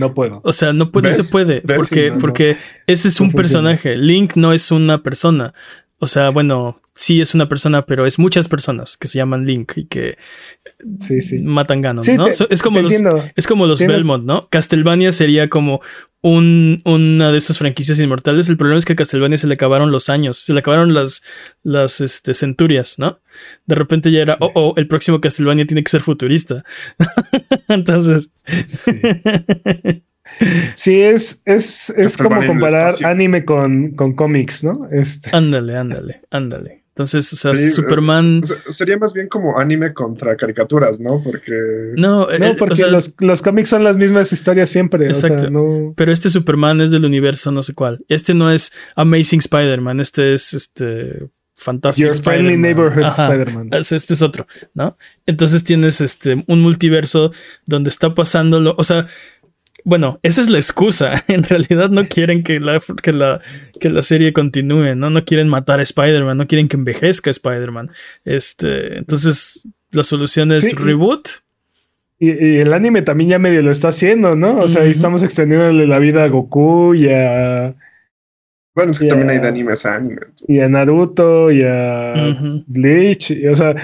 Speaker 3: No puedo.
Speaker 1: O sea, no, puede, se puede. Porque, porque ese es un personaje. Link no es una persona. O sea, bueno, sí es una persona, pero es muchas personas que se llaman Link y que matan ganos, ¿no? es, como los, es como los Belmont, ¿no? Castlevania sería como un, una de esas franquicias inmortales. El problema es que a Castlevania se le acabaron los años, se le acabaron las, las este, centurias, ¿no? De repente ya era, oh, oh, el próximo Castlevania tiene que ser futurista. Entonces.
Speaker 3: Sí. es, es, es como comparar anime con, con cómics, ¿no?
Speaker 1: Este. Ándale, ándale, ándale. Entonces, o sea, Superman.
Speaker 2: sería más bien como anime contra caricaturas, ¿no? Porque.
Speaker 1: No,
Speaker 3: no eh, porque los, cómics son las mismas historias siempre. Exacto.
Speaker 1: Pero este Superman es del universo, no sé cuál. Este no es Amazing Spider-Man, este es este. Fantastic
Speaker 3: Your Friendly Neighborhood Spider-Man.
Speaker 1: Este es otro, ¿no? Entonces tienes este un multiverso donde está pasándolo. O sea, bueno, esa es la excusa. En realidad no quieren que la, que la, que la serie continúe, ¿no? No quieren matar a Spider-Man, no quieren que envejezca Spider-Man. Este, entonces, la solución es reboot.
Speaker 3: Y, el anime también ya medio lo está haciendo, ¿no? O sea, estamos extendiéndole la vida a Goku y a.
Speaker 2: Bueno, es que también hay de animes a animes.
Speaker 3: Y a Naruto y a Bleach. o sea,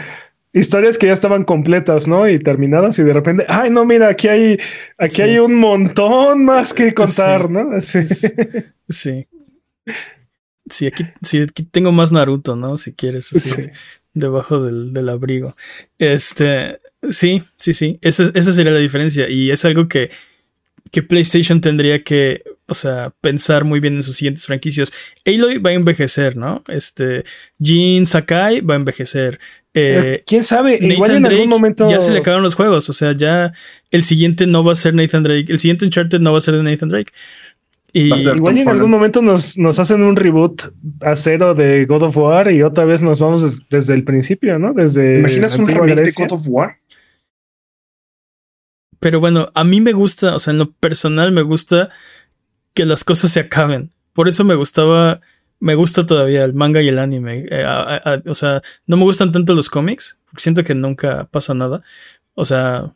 Speaker 3: historias que ya estaban completas, ¿no? Y terminadas y de repente, ay, no, mira, aquí hay, aquí hay un montón más que contar, ¿no?
Speaker 1: Sí. sí. Sí, aquí, sí, aquí tengo más Naruto, ¿no? Si quieres, debajo del, abrigo. Este, sí, sí, sí, esa, esa sería la diferencia y es algo que, que PlayStation tendría que, o sea, pensar muy bien en sus siguientes franquicias. Aloy va a envejecer, ¿no? Este, Jin Sakai va a envejecer.
Speaker 3: Eh, ¿Quién sabe? Igual en algún momento.
Speaker 1: Ya se le acabaron los juegos. O sea, ya el siguiente no va a ser Nathan Drake. El siguiente Uncharted no va a ser de Nathan Drake.
Speaker 3: Y igual en algún momento nos, nos, hacen un reboot a cero de God of War y otra vez nos vamos desde el principio, ¿no? Desde.
Speaker 2: ¿Imaginas un remake de God of War?
Speaker 1: Pero bueno, a mí me gusta, o sea, en lo personal me gusta que las cosas se acaben. Por eso me gustaba me gusta todavía el manga y el anime. Eh, o sea, no me gustan tanto los cómics, porque siento que nunca pasa nada. O sea,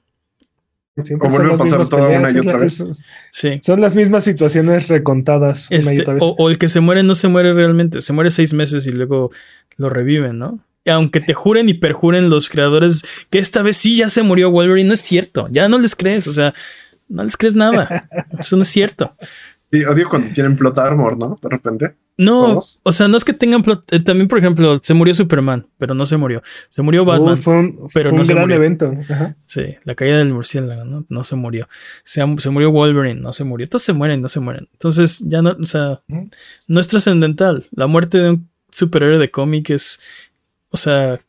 Speaker 3: Siempre
Speaker 2: O
Speaker 3: son
Speaker 2: vuelve a
Speaker 3: las
Speaker 2: pasar
Speaker 3: mismas
Speaker 2: toda una y otra vez.
Speaker 3: es-
Speaker 1: Sí.
Speaker 3: Son las mismas situaciones recontadas una y
Speaker 1: Este,
Speaker 3: otra vez.
Speaker 1: o, o el que se muere no se muere realmente, se muere seis meses y luego lo reviven, ¿no? Y Aunque te juren y perjuren los creadores que esta vez sí ya se murió Wolverine, no es cierto, ya no les crees, o sea, no les crees nada, eso no es cierto.
Speaker 2: Y odio cuando tienen plot armor, ¿no? De repente.
Speaker 1: No,
Speaker 2: Todos.
Speaker 1: o sea, no es que tengan plot, eh, también por ejemplo, se murió Superman, pero no se murió, se murió Batman,
Speaker 3: Uh, fue un,
Speaker 1: pero
Speaker 3: fue
Speaker 1: no
Speaker 3: un
Speaker 1: se
Speaker 3: gran
Speaker 1: murió.
Speaker 3: evento. Ajá.
Speaker 1: sí, la caída del murciélago, ¿no? No se murió, se, se murió Wolverine, no se murió, todos se mueren, no se mueren, entonces ya no, o sea,
Speaker 3: Ujú.
Speaker 1: no es trascendental. La muerte de un superhéroe de cómic es, o sea,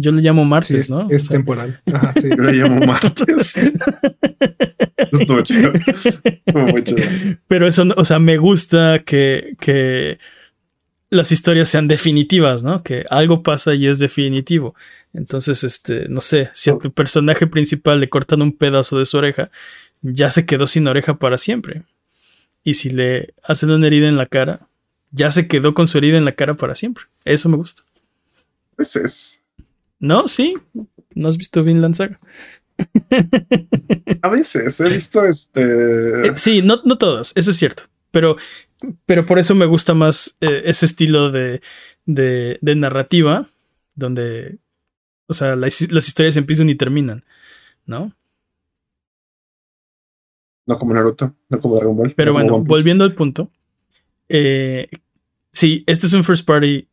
Speaker 1: yo le llamo
Speaker 3: Sí,
Speaker 1: martes,
Speaker 3: es,
Speaker 1: ¿no?
Speaker 3: es
Speaker 1: O sea,
Speaker 3: temporal. Ajá, sí.
Speaker 2: Yo le llamo martes. Estuvo chido. Estuvo muy chido.
Speaker 1: pero eso, no- o sea, me gusta que, que las historias sean definitivas, ¿no? Que algo pasa y es definitivo. Entonces, este, no sé, si a tu personaje principal le cortan un pedazo de su oreja, ya se quedó sin oreja para siempre. Y si le hacen una herida en la cara, ya se quedó con su herida en la cara para siempre. Eso me gusta.
Speaker 2: Ese es.
Speaker 1: ¿No? Sí. ¿No has visto Vinland Saga?
Speaker 2: A veces he visto este.
Speaker 1: Eh, sí, no, no todas, eso es cierto. Pero, pero por eso me gusta más eh, ese estilo de, de, de narrativa, donde, o sea, las, las historias empiezan y terminan, ¿no?
Speaker 2: No como Naruto, no como Dragon Ball.
Speaker 1: Pero
Speaker 2: no
Speaker 1: bueno, volviendo al punto. eh, sí, este es un first party.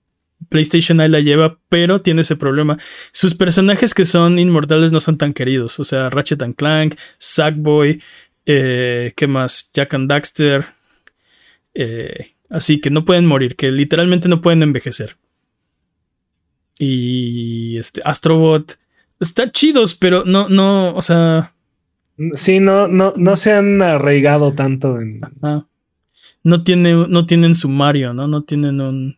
Speaker 1: PlayStation ahí la lleva, pero tiene ese problema. Sus personajes que son inmortales no son tan queridos. O sea, Ratchet and Clank, Sackboy, eh, ¿qué más? Jack and Daxter. eh, así que no pueden morir, que literalmente no pueden envejecer. Y este Astrobot. Están chidos, pero no, no, o sea.
Speaker 3: Sí, no, no, no se han arraigado tanto en.
Speaker 1: No, tiene, no tienen sumario, ¿no? No tienen un,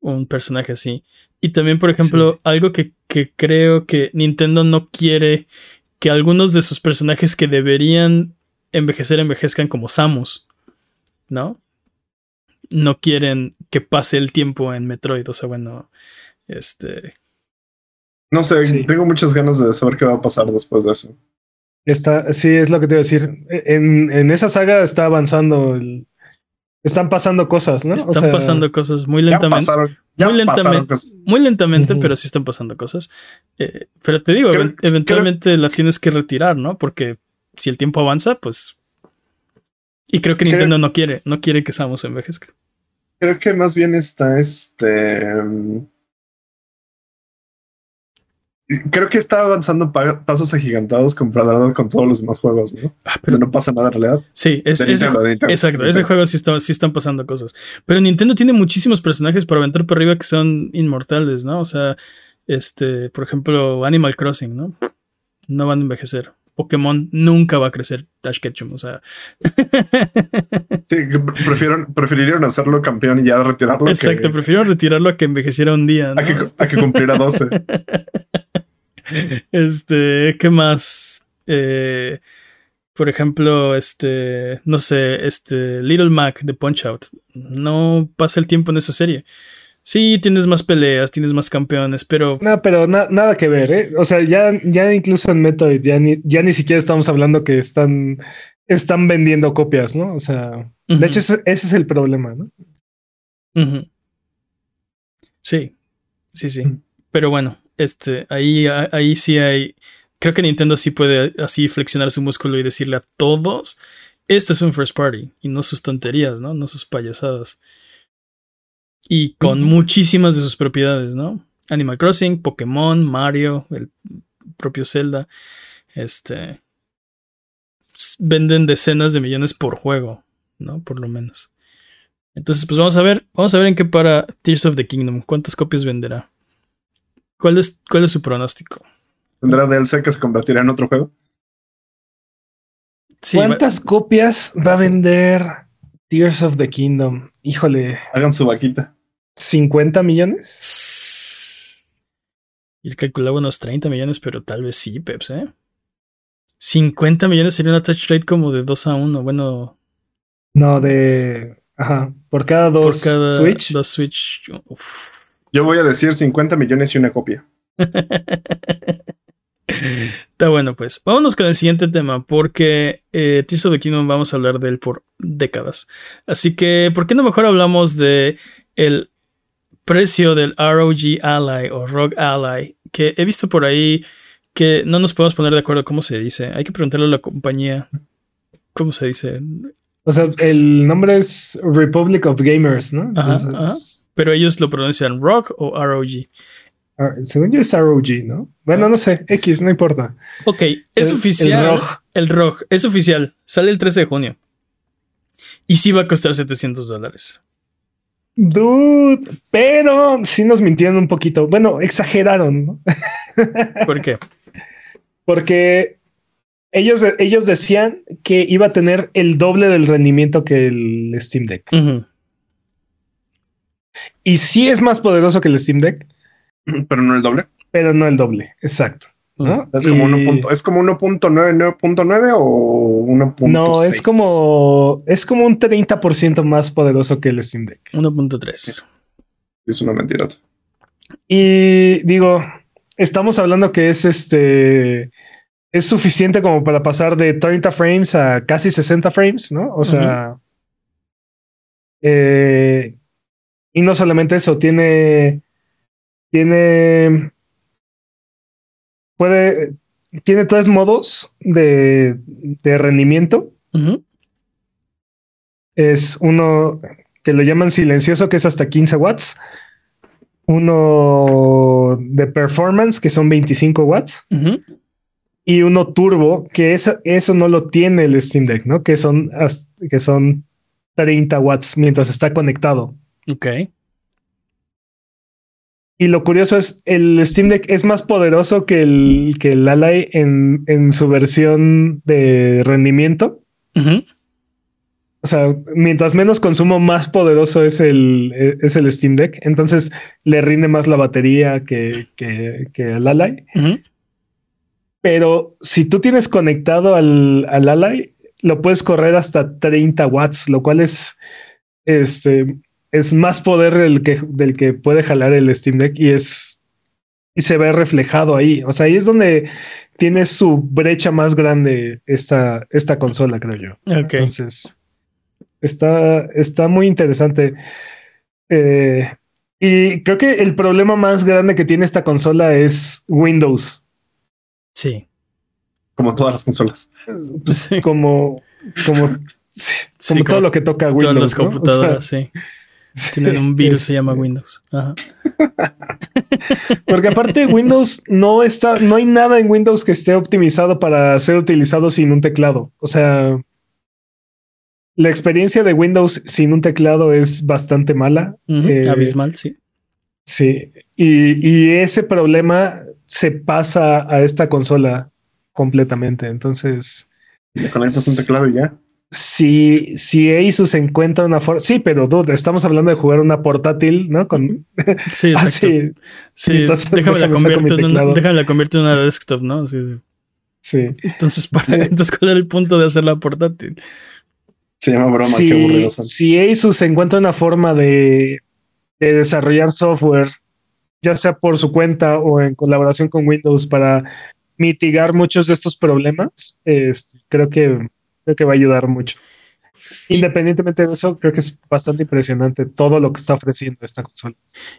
Speaker 1: un personaje así. Y también, por ejemplo, algo que, que creo que Nintendo no quiere que algunos de sus personajes que deberían envejecer envejezcan como Samus, ¿no? No quieren que pase el tiempo en Metroid, o sea, bueno, este...
Speaker 2: No sé,
Speaker 3: Sí.
Speaker 2: tengo muchas ganas de saber qué va a pasar después de eso.
Speaker 3: Está, sí, es lo que te iba a decir. En, en esa saga está avanzando. el- están pasando cosas, ¿no? O
Speaker 1: Están
Speaker 3: sea,
Speaker 1: pasando cosas muy
Speaker 2: Ya
Speaker 1: lentamente.
Speaker 2: pasaron, ya
Speaker 1: muy lentamente.
Speaker 2: cosas.
Speaker 1: Muy lentamente, pero sí están pasando cosas. Eh, pero te digo,
Speaker 2: Creo-
Speaker 1: eventualmente la tienes que retirar, ¿no? Porque si el tiempo avanza, pues. Y creo que
Speaker 2: Creo-
Speaker 1: Nintendo no quiere, no quiere que Samus envejezca.
Speaker 2: Creo que más bien está este. Creo que está avanzando pa- pasos agigantados comparado con todos los demás juegos, ¿no?
Speaker 1: Ah,
Speaker 2: Pero no pasa nada en realidad.
Speaker 1: sí, es, ese
Speaker 2: Nintendo, Nintendo,
Speaker 1: exacto,
Speaker 2: de
Speaker 1: ese
Speaker 2: Nintendo.
Speaker 1: juego sí, está, sí están pasando cosas. Pero Nintendo tiene muchísimos personajes para aventar por arriba que son inmortales, ¿no? O sea, este, por ejemplo, Animal Crossing, ¿no? No van a envejecer. Pokémon nunca va a crecer Ash Ketchum, o sea.
Speaker 2: Sí, prefieron, prefirieron hacerlo campeón y ya retirarlo.
Speaker 1: Exacto,
Speaker 2: que,
Speaker 1: prefiero retirarlo a que envejeciera un día. ¿no?
Speaker 2: a, que, a que cumpliera 12.
Speaker 1: Este, ¿qué más? Eh, por ejemplo, este, no sé, este, Little Mac de Punch Out. No pasa el tiempo en esa serie. Sí, tienes más peleas, tienes más campeones, pero
Speaker 3: No, pero na- nada que ver, ¿eh? O sea, ya, ya incluso en Metroid, ya ni, ya ni siquiera estamos hablando que están, están vendiendo copias, ¿no? O sea, de hecho, ese, ese es el problema, ¿no?
Speaker 1: Sí, sí, sí. Pero bueno, este, ahí, ahí sí hay. Creo que Nintendo sí puede así flexionar su músculo y decirle a todos: esto es un first party y no sus tonterías, ¿no? No sus payasadas. Y con muchísimas de sus propiedades, ¿no? Animal Crossing, Pokémon, Mario, el propio Zelda. Este. Venden decenas de millones por juego, ¿no? Por lo menos. Entonces, pues vamos a ver, vamos a ver en qué para Tears of the Kingdom, cuántas copias venderá. ¿Cuál es, cuál es su pronóstico?
Speaker 2: ¿Tendrá DLC que se convertirá en otro juego?
Speaker 1: Sí, va-
Speaker 3: ¿Cuántas copias va a vender Tears of the Kingdom? Híjole,
Speaker 2: Hagan su vaquita.
Speaker 3: ¿50 millones?
Speaker 1: Y calculaba unos 30 millones, pero tal vez sí, Peps, ¿eh? 50 millones sería una touch rate como de 2 a 1. Bueno,
Speaker 3: No, de. Ajá, por cada dos
Speaker 1: por cada
Speaker 3: Switch.
Speaker 1: dos Switch. Uf.
Speaker 2: Yo voy a decir 50 millones y una copia.
Speaker 1: Está bueno, pues. Vámonos con el siguiente tema, porque eh, Tears of the Kingdom vamos a hablar de él por décadas. Así que, ¿por qué no mejor hablamos de el precio del ROG Ally o ROG Ally? Que he visto por ahí que no nos podemos poner de acuerdo cómo se dice. Hay que preguntarle a la compañía cómo se dice.
Speaker 3: O sea, el nombre es Republic of Gamers, ¿no?
Speaker 1: Ajá, Pero ellos lo pronuncian ROG o ROG.
Speaker 3: Ah, según yo es ROG, ¿no? Bueno, ah. no sé, X, no importa.
Speaker 1: Ok, es oficial. El ROG. El ROG, es oficial. Sale el 13 de junio. Y sí va a costar 700 dólares.
Speaker 3: Dude, pero sí nos mintieron un poquito. Bueno, exageraron, ¿no?
Speaker 1: ¿Por qué?
Speaker 3: Porque ellos, ellos decían que iba a tener el doble del rendimiento que el Steam Deck. Y sí es más poderoso que el Steam Deck
Speaker 2: pero no el doble.
Speaker 3: Pero no el doble, exacto.
Speaker 2: Es como 1.9 o 1.6.
Speaker 3: No, es como es como un 30% más poderoso que el Steam Deck.
Speaker 1: 1.3.
Speaker 2: Es una mentira.
Speaker 3: Y digo, estamos hablando que es este es suficiente como para pasar de 30 frames a casi 60 frames, ¿no? O sea, eh, y no solamente eso, tiene tiene. Puede. Tiene tres modos de, de rendimiento. Es uno que lo llaman silencioso, que es hasta 15 watts. Uno de performance, que son 25 watts. Y uno turbo, que eso no lo tiene el Steam Deck, ¿no? Que son, que son 30 watts mientras está conectado.
Speaker 1: Ok.
Speaker 3: Y lo curioso es, el Steam Deck es más poderoso que el, que el Ally en, en su versión de rendimiento. O sea, mientras menos consumo, más poderoso es el, es el Steam Deck. Entonces le rinde más la batería que, que, que el Ally. Pero si tú tienes conectado al, al Ally, lo puedes correr hasta 30 watts, lo cual es este es más poder del que, del que puede jalar el Steam Deck y es y se ve reflejado ahí. O sea, ahí es donde tiene su brecha más grande esta, esta consola, creo yo. Entonces, está, está muy interesante. Eh, y creo que el problema más grande que tiene esta consola es Windows.
Speaker 1: Sí.
Speaker 2: Como todas las consolas.
Speaker 3: Pues, como, como, como, todo lo que toca Windows. Todas las
Speaker 1: computadoras, sí. Tienen un virus, se llama este. Windows.
Speaker 3: Porque aparte Windows no está, no hay nada en Windows que esté optimizado para ser utilizado sin un teclado. O sea, la experiencia de Windows sin un teclado es bastante mala.
Speaker 1: Eh, abismal, sí.
Speaker 3: Sí. Y, y, ese problema se pasa a esta consola completamente. Entonces.
Speaker 2: Le conectas un teclado y ya
Speaker 3: si, si Asus encuentra una forma. Sí, pero dude, estamos hablando de jugar una portátil, ¿no? Con.
Speaker 1: Sí, exacto. sí, déjame, la convierto en una, déjame la convierto en una desktop, ¿no? Sí.
Speaker 3: sí.
Speaker 1: Entonces, para, entonces, ¿cuál era el punto de hacer la portátil?
Speaker 2: Se llama broma,
Speaker 3: si, qué Si Asus encuentra una forma de, de desarrollar software, ya sea por su cuenta o en colaboración con Windows, para mitigar muchos de estos problemas, este, creo que creo que va a ayudar mucho. Independientemente de eso, creo que es bastante impresionante todo lo que está ofreciendo esta consola.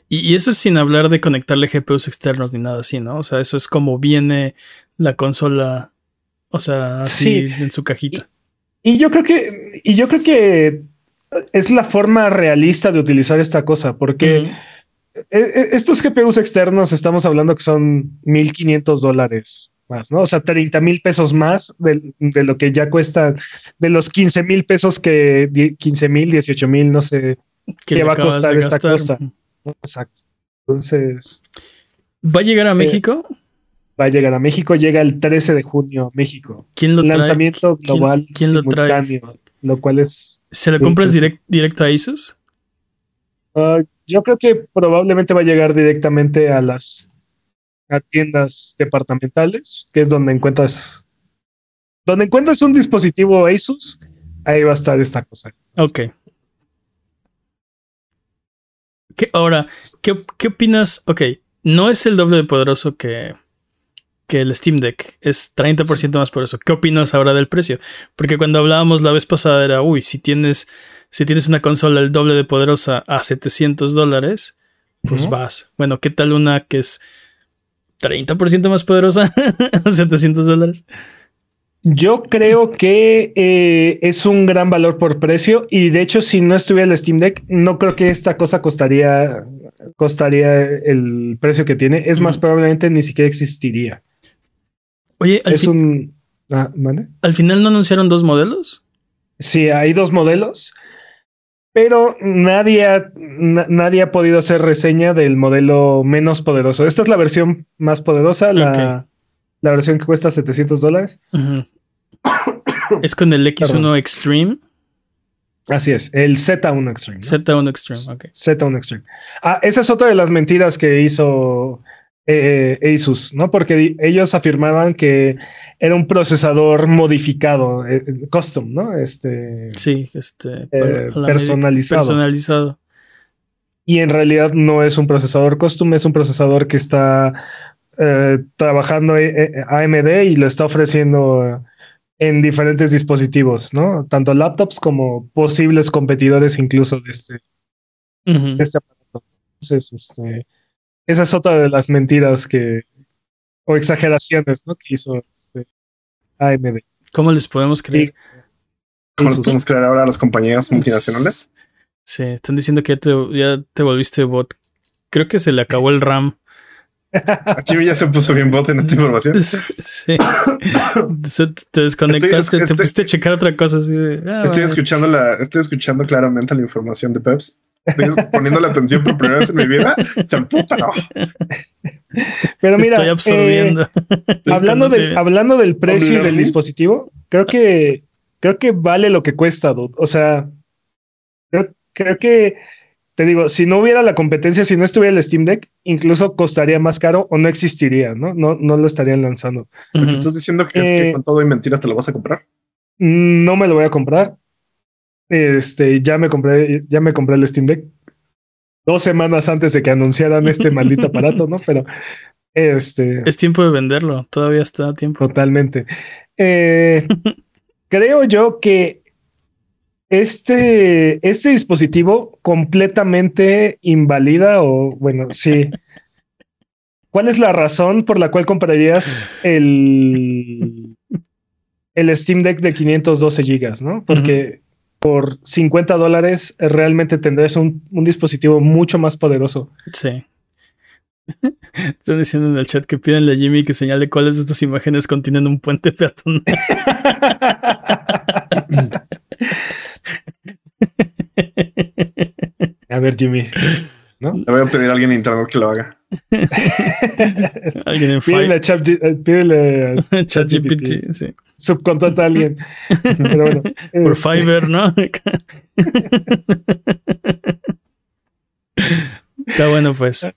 Speaker 1: Y, eso es sin hablar de conectarle GPUs externos ni nada así, ¿no? O sea, eso es como viene la consola, o sea, así en su cajita.
Speaker 3: Y, yo creo que, y yo creo que es la forma realista de utilizar esta cosa, porque e, e, estos GPUs externos estamos hablando que son 1500 dólares más, ¿no? O sea, 30 mil pesos más de, lo que ya cuesta, de los 15 mil pesos que, 15 mil, 18 mil, no sé, qué va a costar esta cosa. Exacto. Entonces.
Speaker 1: ¿Va a llegar a eh, México?
Speaker 3: Va a llegar a México, llega el 13 de junio a México.
Speaker 1: ¿Quién lo
Speaker 3: Lanzamiento global. ¿Quién, lo trae? Lo cual es.
Speaker 1: ¿Se lo compras directo a Asus?
Speaker 3: Ah, yo creo que probablemente va a llegar directamente a las a tiendas departamentales, que es donde encuentras donde encuentras un dispositivo Asus, ahí va a estar esta cosa.
Speaker 1: Ok. ¿Qué, ahora, ¿qué, ¿qué opinas? Ok, no es el doble de poderoso que, que el Steam Deck es 30% más poderoso. ¿Qué opinas ahora del precio? Porque cuando hablábamos la vez pasada era, uy, si tienes, si tienes una consola el doble de poderosa a 700 dólares, pues vas. Bueno, ¿qué tal una que es 30% más poderosa a 700 dólares?
Speaker 3: Yo creo que eh, es un gran valor por precio y de hecho si no estuviera el Steam Deck no creo que esta cosa costaría costaría el precio que tiene. Es más probablemente ni siquiera existiría.
Speaker 1: Oye,
Speaker 3: es un ah,
Speaker 1: al final no anunciaron dos modelos.
Speaker 3: Sí, hay dos modelos, pero nadie ha, nadie ha podido hacer reseña del modelo menos poderoso. Esta es la versión más poderosa, la, la versión que cuesta 700 dólares.
Speaker 1: es con el X1 Extreme.
Speaker 3: Así es, el Z1 Extreme.
Speaker 1: Z1 Extreme, ok.
Speaker 3: Z1 Extreme. Ah, esa es otra de las mentiras que hizo eh, Asus, ¿no? Porque ellos afirmaban que era un procesador modificado, eh, custom, ¿no? Este.
Speaker 1: Sí, este.
Speaker 3: Eh, personalizado.
Speaker 1: Personalizado.
Speaker 3: Y en realidad no es un procesador custom, es un procesador que está eh, trabajando AMD y le está ofreciendo en diferentes dispositivos, ¿no? Tanto laptops como posibles competidores incluso de este, este aparato. Entonces, este, esa es otra de las mentiras que, o exageraciones, ¿no? Que hizo este, AMD.
Speaker 1: ¿Cómo les podemos creer?
Speaker 2: ¿Cómo les podemos creer ahora a las compañías multinacionales?
Speaker 1: Sí, están diciendo que ya te, ya te volviste bot. Creo que se le acabó el RAM.
Speaker 2: A Jimmy ya se puso bien bot en esta información.
Speaker 1: Sí. te desconectaste, te pusiste a checar otra cosa.
Speaker 2: Ah, estoy escuchando la, estoy escuchando claramente la información de Peps. Poniendo la atención por primera vez en mi vida. Se emputa,
Speaker 3: Pero mira, estoy absorbiendo. Eh, hablando, del, hablando del precio del dispositivo, creo que creo que vale lo que cuesta, dude. O sea, creo, creo que te digo, si no hubiera la competencia, si no estuviera el Steam Deck, incluso costaría más caro o no existiría, ¿no? No, no lo estarían lanzando.
Speaker 2: ¿Estás diciendo que, es que eh, con todo y mentiras te lo vas a comprar?
Speaker 3: No me lo voy a comprar. Este, ya me compré, ya me compré el Steam Deck dos semanas antes de que anunciaran este maldito aparato, ¿no? Pero este.
Speaker 1: Es tiempo de venderlo, todavía está a tiempo.
Speaker 3: Totalmente. Eh, creo yo que este, este dispositivo completamente invalida o bueno, sí. ¿Cuál es la razón por la cual comprarías el, el Steam Deck de 512 gigas, no? Porque por 50 dólares realmente tendrás un, un, dispositivo mucho más poderoso.
Speaker 1: Sí. Están diciendo en el chat que piden a Jimmy que señale cuáles de estas imágenes contienen un puente peatonal.
Speaker 3: A ver, Jimmy. ¿no?
Speaker 2: Le voy a pedir a alguien en internet que lo haga.
Speaker 1: alguien en
Speaker 3: Pídele a chat, eh, pídele
Speaker 1: a ChatGPT, sí.
Speaker 3: Subcontrata a alguien. Pero bueno,
Speaker 1: Por este. Fiverr, ¿no? Está bueno, pues.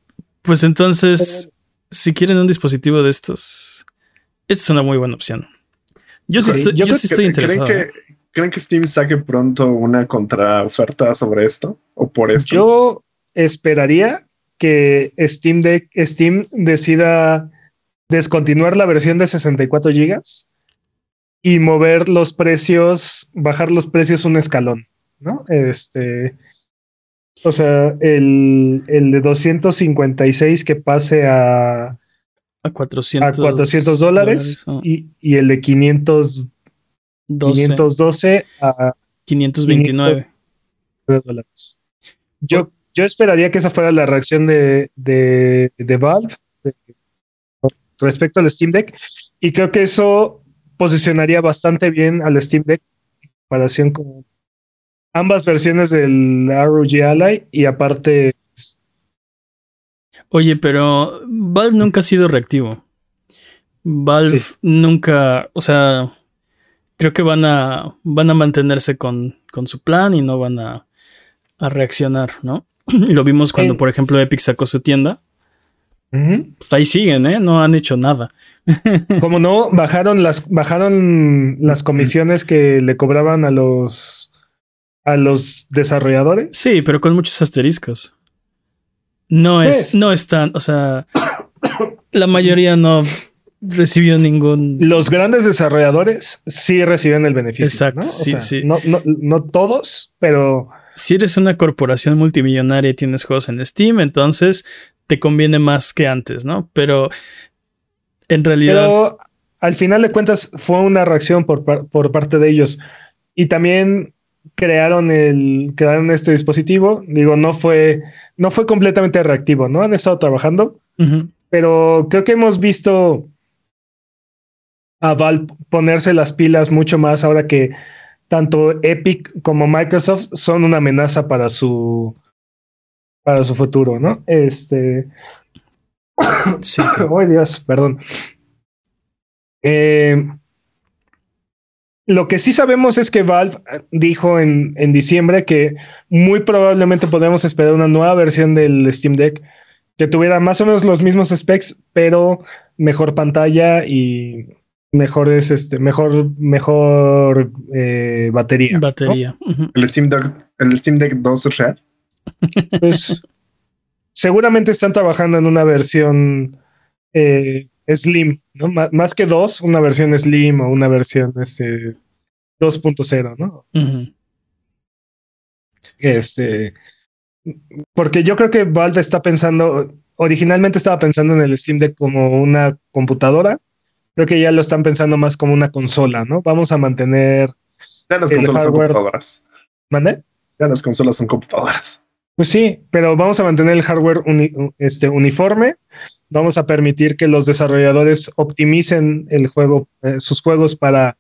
Speaker 1: Pues entonces, si quieren un dispositivo de estos, esta es una muy buena opción. Yo sí, estoy, yo sí estoy interesado.
Speaker 2: ¿creen que, ¿Creen que Steam saque pronto una contraoferta sobre esto o por esto?
Speaker 3: Yo esperaría que Steam, de, Steam decida descontinuar la versión de 64 gigas y mover los precios, bajar los precios un escalón, ¿no? Este, o sea, el, el de 256 que pase a,
Speaker 1: a 400,
Speaker 3: a 400 dólares, y, y, el de 500 512 a
Speaker 1: 529
Speaker 3: dólares. Yo, yo esperaría que esa fuera la reacción de, de, de Valve respecto al Steam Deck y creo que eso posicionaría bastante bien al Steam Deck en comparación con ambas versiones del ROG Ally y aparte
Speaker 1: Oye, pero Valve nunca ha sido reactivo. Valve nunca, o sea, creo que van a, van a mantenerse con, con su plan y no van a, a reaccionar, ¿no? Lo vimos cuando, por ejemplo, Epic sacó su tienda. Pues ahí siguen, ¿eh? No han hecho nada.
Speaker 3: Como no, bajaron las, bajaron las comisiones que le cobraban a los a los desarrolladores.
Speaker 1: Sí, pero con muchos asteriscos. No es, no están, o sea, la mayoría no, recibió ningún.
Speaker 3: Los grandes desarrolladores sí reciben el beneficio.
Speaker 1: Exacto,
Speaker 3: ¿no? O
Speaker 1: sí,
Speaker 3: sea,
Speaker 1: sí.
Speaker 3: No, no, no todos, pero
Speaker 1: Si eres una corporación multimillonaria y tienes juegos en Steam, entonces te conviene más que antes, ¿no? Pero en realidad.
Speaker 3: Pero al final de cuentas fue una reacción por, por parte de ellos. Y también crearon el crearon este dispositivo. Digo, no fue, no fue completamente reactivo, ¿no? Han estado trabajando, pero creo que hemos visto a Valve ponerse las pilas mucho más ahora que tanto Epic como Microsoft son una amenaza para su para su futuro, ¿no? Este,
Speaker 1: Sí, sí.
Speaker 3: Oh, Dios, perdón. Eh, lo que sí sabemos es que Valve dijo en, en diciembre que muy probablemente podemos esperar una nueva versión del Steam Deck que tuviera más o menos los mismos specs, pero mejor pantalla y mejores, este, mejor, mejor eh, batería. ¿no?
Speaker 1: Batería.
Speaker 2: El Steam Deck, el Steam Deck 2 es real.
Speaker 3: Pues seguramente están trabajando en una versión eh, Slim, ¿no? Má- más que dos, una versión Slim o una versión este, 2.0, ¿no?
Speaker 1: Ujú.
Speaker 3: Este, porque yo creo que Valve está pensando, originalmente estaba pensando en el Steam Deck como una computadora. Creo que ya lo están pensando más como una consola, ¿no? Vamos a mantener.
Speaker 2: Ya las
Speaker 3: El
Speaker 2: consolas son
Speaker 3: hardware-
Speaker 2: computadoras.
Speaker 3: ¿Mande?
Speaker 2: Ya las consolas son computadoras.
Speaker 3: Pues sí, pero vamos a mantener el hardware uni- este, uniforme. Vamos a permitir que los desarrolladores optimicen el juego, eh, sus juegos para,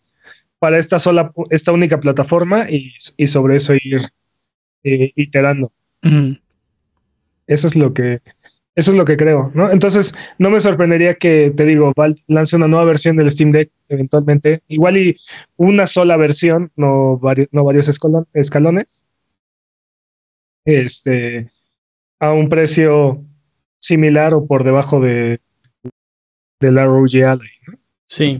Speaker 3: para esta sola, esta única plataforma y, y sobre eso ir eh, iterando. Eso es lo que, eso es lo que creo, ¿no? Entonces, no me sorprendería que, te digo, Valve lance una nueva versión del Steam Deck eventualmente. Igual y una sola versión, no, vari- no varios escalon- escalones. Este, a un precio similar o por debajo de del ROG Ally.
Speaker 1: Sí.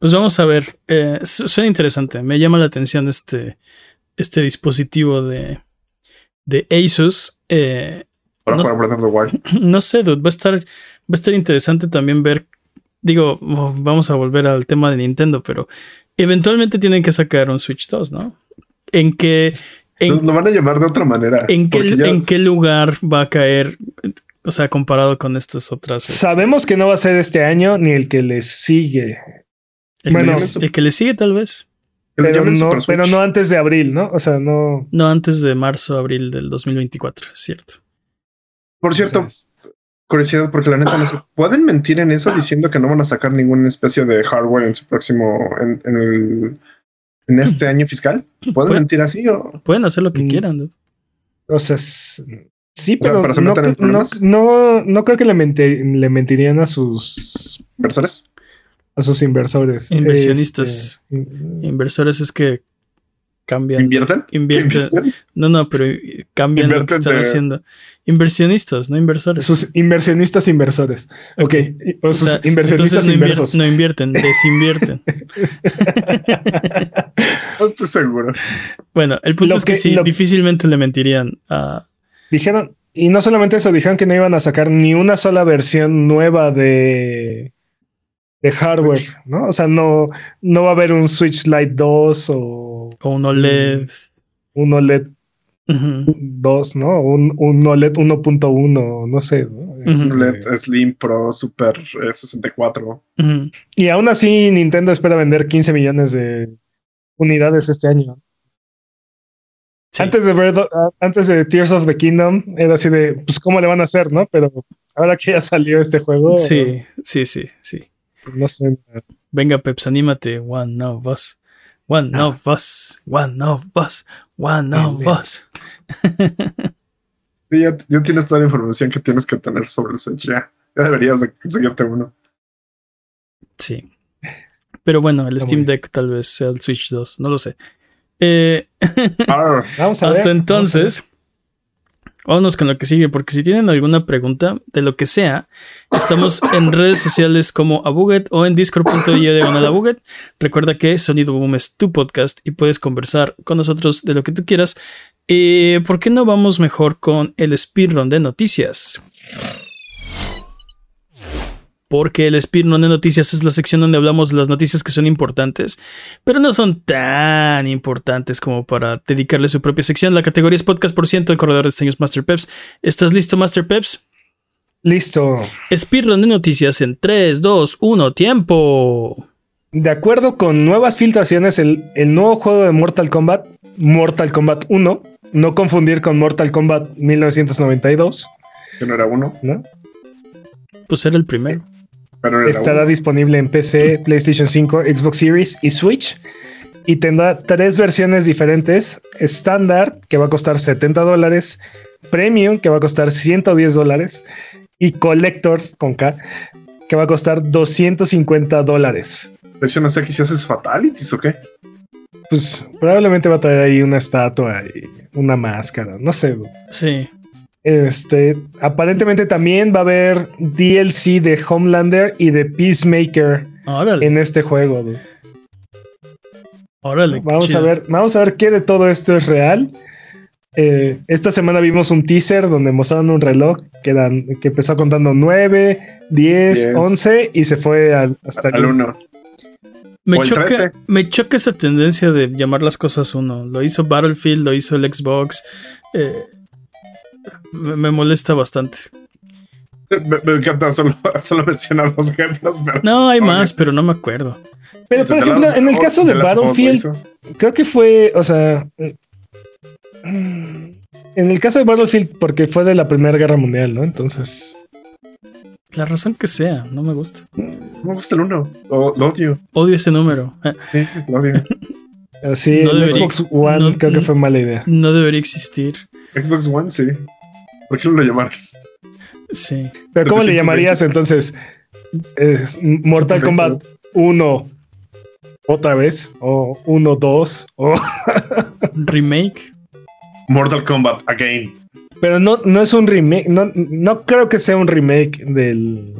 Speaker 1: Pues vamos a ver. Eh, su- suena interesante. Me llama la atención este, este dispositivo de, de Asus. Eh,
Speaker 2: Para
Speaker 1: No
Speaker 2: jugar Breath of the Wild.
Speaker 1: no sé, dude, va a estar, va a estar interesante también ver. Digo, oh, vamos a volver al tema de Nintendo, pero eventualmente tienen que sacar un Switch 2, ¿no? ¿En qué, en,
Speaker 2: Lo van a llamar de otra manera.
Speaker 1: en qué,
Speaker 2: ya-
Speaker 1: en qué lugar va a caer? O sea, comparado con estas otras.
Speaker 3: Sabemos que no va a ser este año ni el que le sigue,
Speaker 1: El,
Speaker 3: bueno,
Speaker 1: que, le, el que le sigue, tal vez.
Speaker 2: que
Speaker 3: pero no, pero no antes de abril, ¿no? O sea, no.
Speaker 1: No antes de marzo, abril del 2024, es cierto.
Speaker 2: Por cierto, curiosidad, porque la neta no sé. ¿Pueden mentir en eso diciendo que no van a sacar ninguna especie de hardware en su próximo, en, en el, en este año fiscal? ¿Pueden
Speaker 1: Puede-
Speaker 2: mentir así o?
Speaker 1: Pueden hacer lo que
Speaker 3: Mm.
Speaker 1: quieran. dude.
Speaker 3: O sea, sí,
Speaker 2: O sea,
Speaker 3: pero
Speaker 2: se
Speaker 3: no, no, no, no creo que le, mente- le mentirían a sus
Speaker 2: ¿Inversores?
Speaker 3: a sus inversores.
Speaker 1: Inversionistas.
Speaker 3: Este,
Speaker 1: Inversores es que cambian.
Speaker 2: ¿Invierten?
Speaker 1: Invierten.
Speaker 2: ¿Invierten?
Speaker 1: No, no, pero eh, cambian lo que
Speaker 2: Invierten
Speaker 1: están
Speaker 2: de-
Speaker 1: haciendo. Inversionistas, no inversores.
Speaker 3: sus inversionistas inversores. Ok.
Speaker 1: Ok.
Speaker 3: y- O
Speaker 1: O
Speaker 3: sus
Speaker 1: sea,
Speaker 3: inversionistas
Speaker 1: entonces no,
Speaker 3: inversos.
Speaker 1: no invierten, desinvierten.
Speaker 2: No estoy seguro.
Speaker 1: bueno, el punto
Speaker 3: Lo
Speaker 1: es que,
Speaker 3: que-
Speaker 1: sí,
Speaker 3: lo-
Speaker 1: difícilmente le mentirían a.
Speaker 3: Dijeron, y no solamente eso, dijeron que no iban a sacar ni una sola versión nueva de, de hardware, ¿no? O sea, no, no va a haber un Switch Lite 2 o
Speaker 1: o un OLED.
Speaker 3: un OLED
Speaker 1: Ujú.
Speaker 3: 2, ¿no? Un, un OLED 1.1, no sé. ¿no?
Speaker 1: Ujú.
Speaker 3: Este,
Speaker 2: OLED Slim Pro Super eh, 64.
Speaker 1: Ujú.
Speaker 3: Y aún así, Nintendo espera vender 15 millones de unidades este año.
Speaker 1: Sí.
Speaker 3: Antes de ver, antes de Tears of the Kingdom, era así de, pues, ¿cómo le van a hacer, no? Pero ahora que ya salió este juego,
Speaker 1: Sí, sí, sí, sí.
Speaker 3: No sé.
Speaker 1: Venga, Peps, anímate. One of us. One
Speaker 3: Ah.
Speaker 1: of us. One of us. One of
Speaker 3: Bien.
Speaker 1: us.
Speaker 2: Sí, ya, ya tienes toda la información que tienes que tener sobre el Switch. Ya, ya deberías de conseguirte uno.
Speaker 1: Sí. Pero bueno, el
Speaker 3: Está
Speaker 1: Steam. Deck tal vez sea el Switch 2, no lo sé. Eh,
Speaker 3: Vamos a ver.
Speaker 1: hasta
Speaker 3: vamos
Speaker 1: entonces, vámonos con lo que sigue, porque si tienen alguna pregunta de lo que sea, estamos en redes sociales como Abuget o en discord.io diagonal Abuget. Recuerda que Sonido Boom es tu podcast y puedes conversar con nosotros de lo que tú quieras. Eh, ¿Por qué no vamos mejor con el speedrun de noticias? Porque el Speedrun de noticias es la sección donde hablamos de las noticias que son importantes, pero no son tan importantes como para dedicarle su propia sección. La categoría es podcast por ciento, el corredor de este Master Peps. ¿Estás listo, Master Peps?
Speaker 3: Listo.
Speaker 1: Speedrun de noticias en 3, 2, 1, tiempo.
Speaker 3: De acuerdo con nuevas filtraciones, el, el, nuevo juego de Mortal Kombat, Mortal Kombat 1, no confundir con Mortal Kombat 1992.
Speaker 2: Que no era uno,
Speaker 3: ¿no?
Speaker 1: Pues era el primero.
Speaker 2: Pero
Speaker 3: Estará
Speaker 2: uno.
Speaker 3: disponible en PC, PlayStation 5, Xbox Series y Switch. Y tendrá tres versiones diferentes. Estándar, que va a costar 70 dólares. Premium, que va a costar 110 dólares. Y Collectors, con K, que va a costar 250 dólares.
Speaker 2: ¿Presionas X y haces fatalities o qué?
Speaker 3: Pues probablemente va a traer ahí una estatua y una máscara. No sé.
Speaker 1: Sí.
Speaker 3: Este, aparentemente también va a haber DLC de Homelander y de Peacemaker
Speaker 1: Órale.
Speaker 3: en este juego. dude.
Speaker 1: Órale. qué
Speaker 3: Vamos
Speaker 1: chido.
Speaker 3: a ver, vamos a ver qué de todo esto es real. Eh, esta semana vimos un teaser donde mostraron un reloj que, empezó contando 9, 10,
Speaker 2: Diez.
Speaker 3: 11 y se fue al- hasta
Speaker 2: Al
Speaker 3: el
Speaker 2: 1.
Speaker 1: Me choca,
Speaker 2: 13.
Speaker 1: me choca esa tendencia de llamar las cosas uno. Lo hizo Battlefield, lo hizo el Xbox. eh, me, me molesta bastante.
Speaker 2: Me, me encanta, solo, solo mencionar los ejemplos. Pero
Speaker 1: No, hay más, pero no me acuerdo.
Speaker 3: Pero por ejemplo, en el caso de Battlefield, creo que fue, o sea, mm, en el caso de Battlefield, porque fue de la Primera Guerra Mundial, ¿no? Entonces,
Speaker 1: La razón que sea, no me gusta.
Speaker 2: No me gusta el 1. Lo, lo odio.
Speaker 1: Odio ese número. Eh,
Speaker 2: Sí, lo odio.
Speaker 3: así
Speaker 1: No
Speaker 3: el
Speaker 1: debería-
Speaker 3: Xbox One
Speaker 1: no-
Speaker 3: creo que fue mala idea.
Speaker 1: no debería existir.
Speaker 2: Xbox One, sí. ¿Por qué no lo llamaron?
Speaker 1: Sí.
Speaker 3: Pero ¿cómo le
Speaker 2: 720?
Speaker 3: llamarías entonces? Es Mortal
Speaker 2: 720.
Speaker 3: Kombat 1 otra vez o 1 2 o
Speaker 1: Remake.
Speaker 2: Mortal Kombat Again.
Speaker 3: pero no no es un remake, no no creo que sea un remake del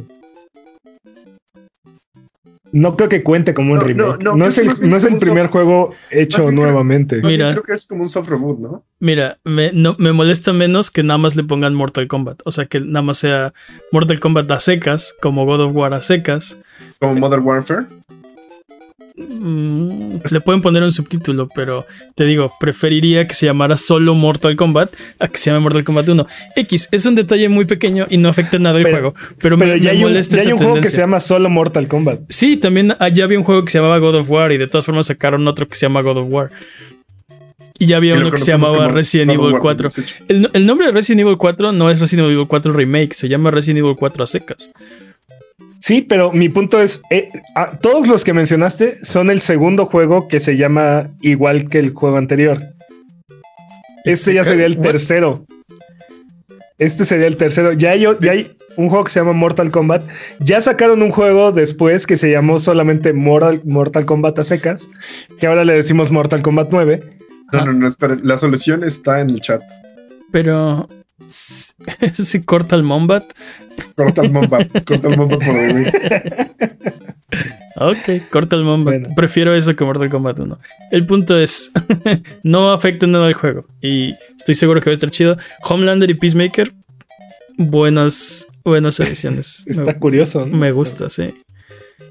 Speaker 3: no creo que cuente como un
Speaker 2: No,
Speaker 3: remake.
Speaker 2: no,
Speaker 3: No,
Speaker 2: no,
Speaker 3: es
Speaker 2: creo
Speaker 3: el, es el primer
Speaker 2: soft-
Speaker 3: juego hecho
Speaker 2: creo-
Speaker 3: nuevamente.
Speaker 2: Bien
Speaker 1: Mira.
Speaker 2: creo que es como un soft reboot, ¿no?
Speaker 1: Mira, me, no, me molesta menos que nada más le pongan Mortal Kombat. O sea, que nada más sea Mortal Kombat a secas, como God of War a secas.
Speaker 2: Como Modern Warfare.
Speaker 1: Mm, le pueden poner un subtítulo, pero te digo, preferiría que se llamara solo Mortal Kombat a que se llame Mortal Kombat 1. X es un detalle muy pequeño y no afecta nada el
Speaker 3: Pero-
Speaker 1: juego, pero,
Speaker 3: Pero
Speaker 1: me,
Speaker 3: ya
Speaker 1: me
Speaker 3: hay un,
Speaker 1: molesta
Speaker 3: ya hay un juego que se llama solo Mortal Kombat.
Speaker 1: Sí, también allá había un juego que se llamaba God of War y de todas formas sacaron otro que se llama God of War. Y ya había
Speaker 2: Y
Speaker 1: uno que se llamaba Resident Evil
Speaker 2: War
Speaker 1: 4.
Speaker 2: 2018.
Speaker 1: El, el nombre de Resident Evil 4 no es Resident Evil 4 Remake, se llama Resident Evil 4 a secas.
Speaker 3: Sí, pero mi punto es, eh, a- todos los que mencionaste son el segundo juego que se llama igual que el juego anterior. Este ya sería el tercero. Este sería el tercero. Ya hay, ya hay un juego que se llama Mortal Kombat. Ya sacaron un juego después que se llamó solamente Mortal, Mortal Kombat a secas, que ahora le decimos Mortal Kombat 9.
Speaker 2: No, no, no, esperen. La solución está en el chat.
Speaker 1: Pero si, corta el Mombat,
Speaker 2: Corta el Mombat. corta el Mombat por vivir.
Speaker 1: ok, corta el Mombat.
Speaker 3: Bueno.
Speaker 1: Prefiero eso que Mortal Kombat 1. El punto es, no afecta nada al juego y estoy seguro que va a estar chido. Homelander y Peacemaker, buenas, buenas ediciones.
Speaker 3: Está
Speaker 1: me,
Speaker 3: curioso. ¿no?
Speaker 1: me gusta, sí.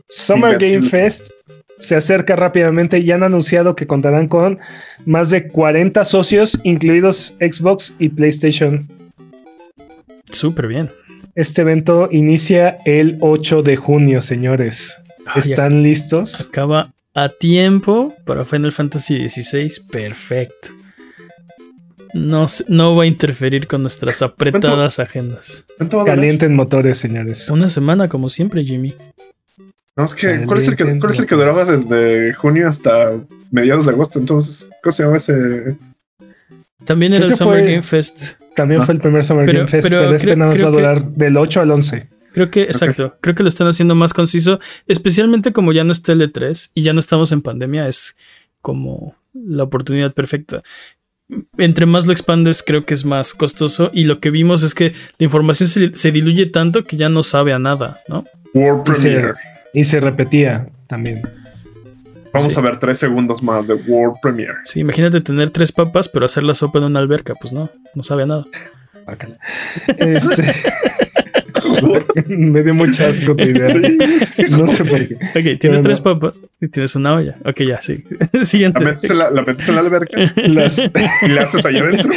Speaker 3: Summer Game. Fest se acerca rápidamente y han anunciado que contarán con más de 40 socios, incluidos Xbox y PlayStation.
Speaker 1: Súper bien.
Speaker 3: Este evento inicia el 8 de junio, señores.
Speaker 1: Ay,
Speaker 3: ¿Están listos?
Speaker 1: Acaba a tiempo para Final Fantasy XVI. Perfecto. No, no va a interferir con nuestras apretadas agendas.
Speaker 3: Calienten motores, señores.
Speaker 1: Una semana, como siempre, Jimmy.
Speaker 2: No, es que, ¿cuál es, el que, ¿cuál es el que duraba desde junio hasta mediados de agosto? Entonces, ¿cómo se llama ese?
Speaker 1: También era
Speaker 3: Creo
Speaker 1: el Summer
Speaker 3: fue-
Speaker 1: Game Fest.
Speaker 3: También
Speaker 2: Ah.
Speaker 3: fue el primer Summer
Speaker 1: Pero-
Speaker 3: Game Fest,
Speaker 1: pero
Speaker 3: pero, este
Speaker 1: creo-
Speaker 3: nada más va a
Speaker 1: que-
Speaker 3: durar del 8 al 11.
Speaker 1: Creo que, exacto, creo que lo están haciendo más conciso, especialmente como ya no es Tele3 y ya no estamos en pandemia, es como la oportunidad perfecta. Entre más lo expandes, creo que es más costoso y lo que vimos es que la información se, se diluye tanto que ya no sabe a nada, ¿no?
Speaker 2: World Premiere.
Speaker 3: Y se repetía también.
Speaker 2: Vamos
Speaker 1: sí.
Speaker 2: a ver tres segundos más de World Premiere.
Speaker 1: Sí, imagínate tener tres papas, pero hacer la sopa en una alberca, pues no, no sabe a nada.
Speaker 3: Este, Me dio mucho asco tu idea. No sé por qué.
Speaker 1: Ok, tienes tres papas y tienes una olla. Ok, ya, sí. Siguiente.
Speaker 2: La metes en la, la, metes en la alberca las, y la haces allá adentro.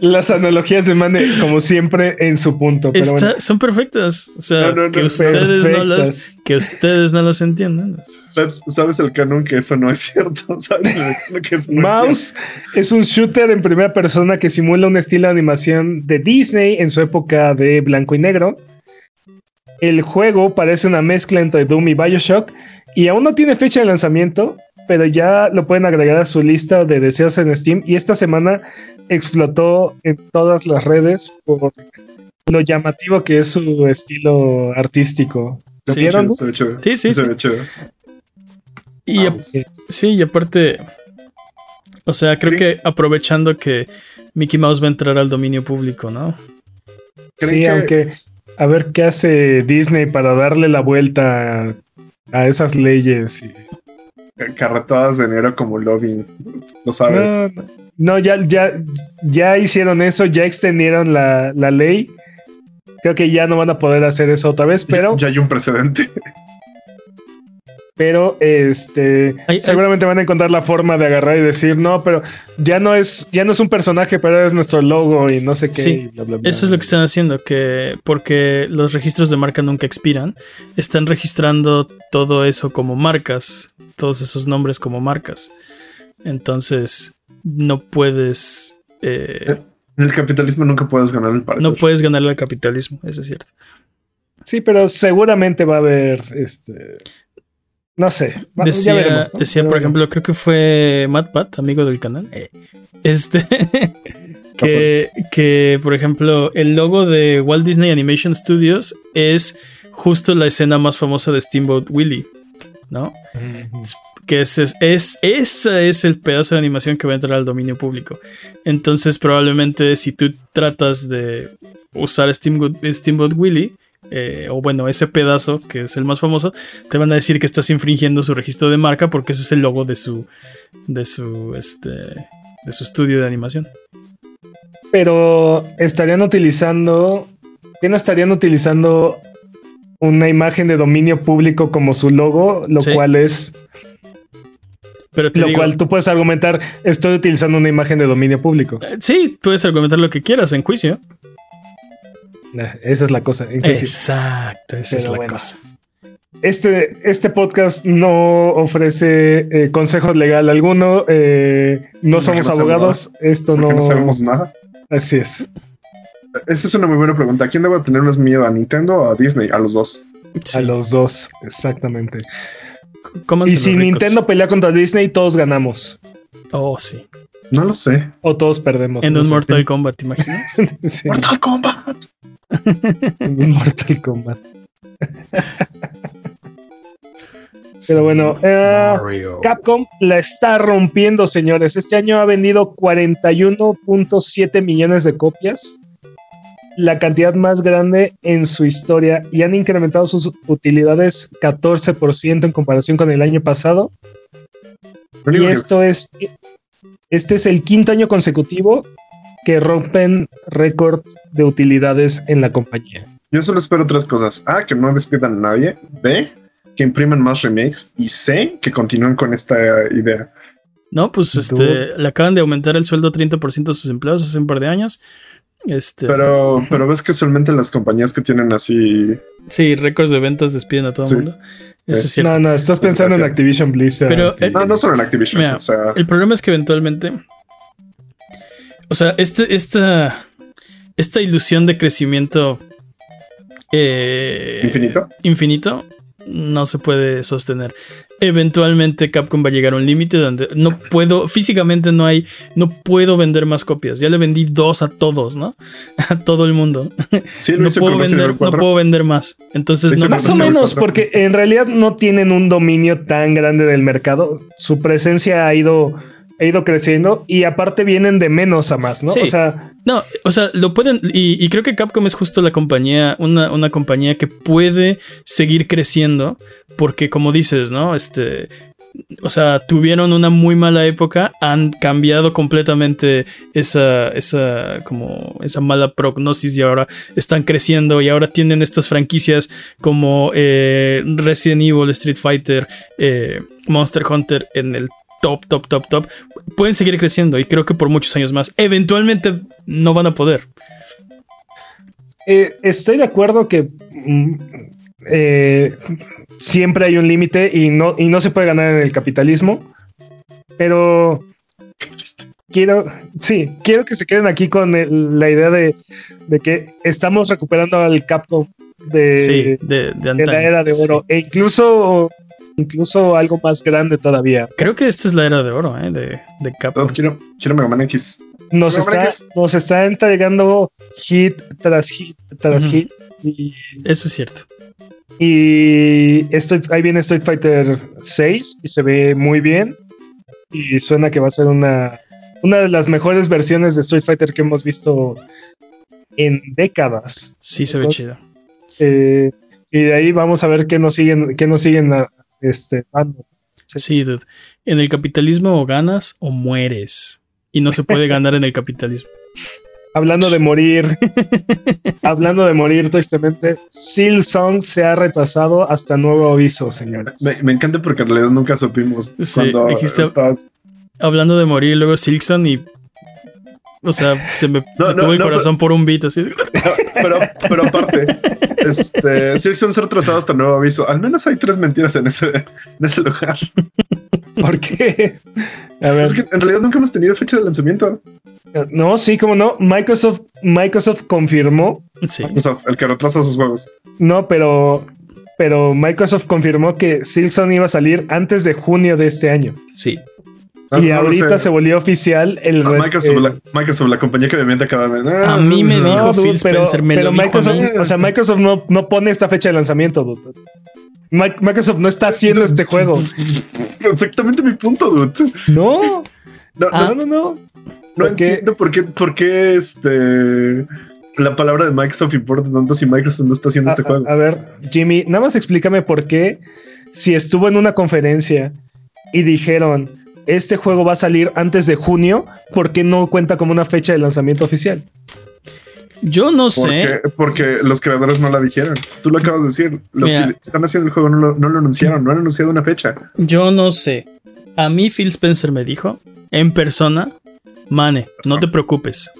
Speaker 3: Las analogías de Mane, como siempre, en su punto. Pero
Speaker 1: Está,
Speaker 3: bueno.
Speaker 1: Son perfectas. O sea, no, no, que, ustedes no las, que ustedes no las entiendan.
Speaker 2: Sabes el canon que eso no es cierto. ¿Sabes
Speaker 3: que eso no Mouse es, es un shooter en primera persona que simula un estilo de animación de Disney en su época de blanco y negro. El juego parece una mezcla entre Doom y Bioshock y aún no tiene fecha de lanzamiento, pero ya lo pueden agregar a su lista de deseos en Steam y esta semana explotó en todas las redes por lo llamativo que es su estilo artístico. ¿Lo
Speaker 2: sí,
Speaker 3: vieron?
Speaker 2: Chido.
Speaker 1: Sí, sí, sí. Y a, sí, y aparte, o sea, creo
Speaker 2: ¿Sí?
Speaker 1: que aprovechando que Mickey Mouse va a entrar al dominio público, ¿no?
Speaker 3: Sí, que... aunque a ver qué hace Disney para darle la vuelta a esas leyes. Y...
Speaker 2: Carretadas de enero como lobbying, lo sabes.
Speaker 3: No, ya, ya, ya hicieron eso, ya extendieron la, la, ley. Creo que ya no van a poder hacer eso otra vez, pero.
Speaker 2: Ya, ya hay un precedente.
Speaker 3: Pero este
Speaker 1: Ay,
Speaker 3: seguramente van a encontrar la forma de agarrar y decir, no, pero ya no es, ya no es un personaje, pero es nuestro logo y no sé qué.
Speaker 1: Sí,
Speaker 3: bla, bla, bla.
Speaker 1: Eso es lo que están haciendo, que porque los registros de marca nunca expiran, están registrando todo eso como marcas, todos esos nombres como marcas. Entonces, no puedes. Eh,
Speaker 2: en el capitalismo nunca puedes ganar el parecer.
Speaker 1: No puedes ganarle al capitalismo, eso es cierto.
Speaker 3: Sí, pero seguramente va a haber este. No sé.
Speaker 1: Decía, veremos, ¿no? decía por ejemplo, creo que fue Matt Pat, amigo del canal. Eh, este. que, que, por ejemplo, el logo de Walt Disney Animation Studios es justo la escena más famosa de Steamboat Willie, ¿no? Que es, es, es, ese es el pedazo de animación que va a entrar al dominio público. Entonces, probablemente, si tú tratas de usar Steamboat, Steamboat Willie, eh, o bueno, ese pedazo que es el más famoso, te van a decir que estás infringiendo su registro de marca porque ese es el logo de su de su este de su estudio de animación.
Speaker 3: Pero estarían utilizando ¿qué no estarían utilizando una imagen de dominio público como su logo, lo sí. cual es
Speaker 1: pero
Speaker 3: lo
Speaker 1: digo,
Speaker 3: cual tú puedes argumentar, estoy utilizando una imagen de dominio público.
Speaker 1: Eh, sí, puedes argumentar lo que quieras en juicio.
Speaker 3: Esa es la cosa.
Speaker 1: Exacto, esa Pero es la bueno, cosa.
Speaker 3: Este, este podcast no ofrece eh, consejos legal alguno. Eh, no somos no abogados. Esto no...
Speaker 2: no sabemos nada.
Speaker 3: Así es.
Speaker 2: Esa es una muy buena pregunta. ¿A quién debe tener más miedo? ¿A Nintendo o a Disney? A los dos.
Speaker 3: Sí. A los dos, exactamente. Y si Nintendo pelea contra Disney, todos ganamos.
Speaker 1: Oh, sí.
Speaker 2: No lo sé.
Speaker 3: O todos perdemos.
Speaker 1: En
Speaker 3: no
Speaker 1: un. Mortal Kombat, ¿te imaginas?
Speaker 2: sí. Mortal Kombat.
Speaker 3: Mortal Kombat. Pero bueno, uh, Capcom la está rompiendo, señores. Este año ha vendido 41.7 millones de copias, la cantidad más grande en su historia, y han incrementado sus utilidades 14% en comparación con el año pasado. Y esto es, este es el quinto año consecutivo que rompen récords de utilidades en la compañía.
Speaker 2: Yo solo espero tres cosas. A, que no despidan a nadie. B, que impriman más remakes. Y C, que continúen con esta idea.
Speaker 1: No, pues este, le acaban de aumentar el sueldo 30% a sus empleados hace un par de años. Este,
Speaker 2: pero, pero ves que usualmente las compañías que tienen así.
Speaker 1: Sí, récords de ventas despiden a todo el sí. mundo. Eso es cierto.
Speaker 3: No, no, estás pensando en Activision Blizzard.
Speaker 1: Pero,
Speaker 2: eh, no, no solo en Activision.
Speaker 1: Mira,
Speaker 2: o sea,
Speaker 1: el problema es que eventualmente. O sea, este, esta, esta ilusión de crecimiento eh,
Speaker 2: infinito.
Speaker 1: Infinito no se puede sostener. Eventualmente Capcom va a llegar a un límite donde no puedo, físicamente no hay, no puedo vender más copias. Ya le vendí dos a todos, ¿no? A todo el mundo.
Speaker 2: Sí,
Speaker 1: no, puedo vender, no puedo vender más. Entonces, no,
Speaker 3: más o menos, porque en realidad no tienen un dominio tan grande del mercado. Su presencia ha ido ha ido creciendo y aparte vienen de menos a más, ¿no?
Speaker 1: Sí.
Speaker 3: O sea,
Speaker 1: no, o sea, lo pueden y, y, creo que Capcom es justo la compañía, una, una compañía que puede seguir creciendo porque como dices, ¿no? Este o sea, tuvieron una muy mala época, han cambiado completamente esa, esa, como, esa mala prognosis y ahora están creciendo y ahora tienen estas franquicias como eh, Resident Evil, Street Fighter, eh, Monster Hunter en el top, top, top, top. Pueden seguir creciendo y creo que por muchos años más. Eventualmente no van a poder.
Speaker 3: Eh, estoy de acuerdo que mm, eh, siempre hay un límite y no, y no se puede ganar en el capitalismo. Pero quiero, sí, quiero que se queden aquí con la idea de, que estamos recuperando al Capcom de, de, la era de oro. E incluso, incluso algo más grande todavía.
Speaker 1: Creo que esta es la era de oro, ¿eh? de, de Capcom.
Speaker 2: quiero, quiero Mega Man X
Speaker 3: nos está, nos está entregando hit tras hit tras hit. Y,
Speaker 1: Eso es cierto.
Speaker 3: Y ahí viene Street Fighter 6 y se ve muy bien. Y suena que va a ser una, una de las mejores versiones de Street Fighter que hemos visto en décadas.
Speaker 1: Sí, se ve chido.
Speaker 3: Eh, y de ahí vamos a ver qué nos siguen, qué nos siguen este, dando.
Speaker 1: Sí, En el capitalismo o ganas o mueres y no se puede ganar en el capitalismo.
Speaker 3: Hablando de morir, hablando de morir tristemente, Silsong se ha retrasado hasta nuevo aviso, señores.
Speaker 2: Me, encanta porque en realidad nunca supimos cuando dijiste,
Speaker 1: Hablando de morir, luego Silson y o sea, se me no, el corazón por un beat así.
Speaker 2: pero, pero aparte, este, sí son ser retrasados hasta nuevo aviso. Al menos hay tres mentiras en ese, en ese lugar.
Speaker 3: ¿Por qué?
Speaker 2: A ver. Es que en realidad nunca hemos tenido fecha de lanzamiento.
Speaker 3: No, sí, como no. Microsoft, Microsoft confirmó.
Speaker 1: Sí.
Speaker 2: Microsoft, el que retrasa sus juegos.
Speaker 3: No, pero, pero Microsoft confirmó que Silson iba a salir antes de junio de este año.
Speaker 1: Sí.
Speaker 3: Ah, y ahorita se volvió oficial el,
Speaker 2: ah, Microsoft, la, compañía que me miente cada vez.
Speaker 1: a mí me dijo Phil Spencer,
Speaker 3: pero, Microsoft, o sea, Microsoft no, no, pone esta fecha de lanzamiento, dude. Microsoft no está haciendo este juego.
Speaker 2: Exactamente mi punto, dude.
Speaker 3: No. No, no, no, no.
Speaker 2: No entiendo por qué, por qué este la palabra de Microsoft importa tanto si Microsoft no está haciendo este juego.
Speaker 3: A ver, Jimmy, nada más explícame por qué si estuvo en una conferencia y dijeron este juego va a salir antes de junio, ¿por qué no cuenta como una fecha de lanzamiento oficial?
Speaker 1: Yo no sé.
Speaker 2: Porque los creadores no la dijeron. Tú lo acabas de decir. Los que están haciendo el juego no lo, anunciaron, no han anunciado una fecha.
Speaker 1: Yo no sé. A mí Phil Spencer me dijo en persona, Mane, no te preocupes.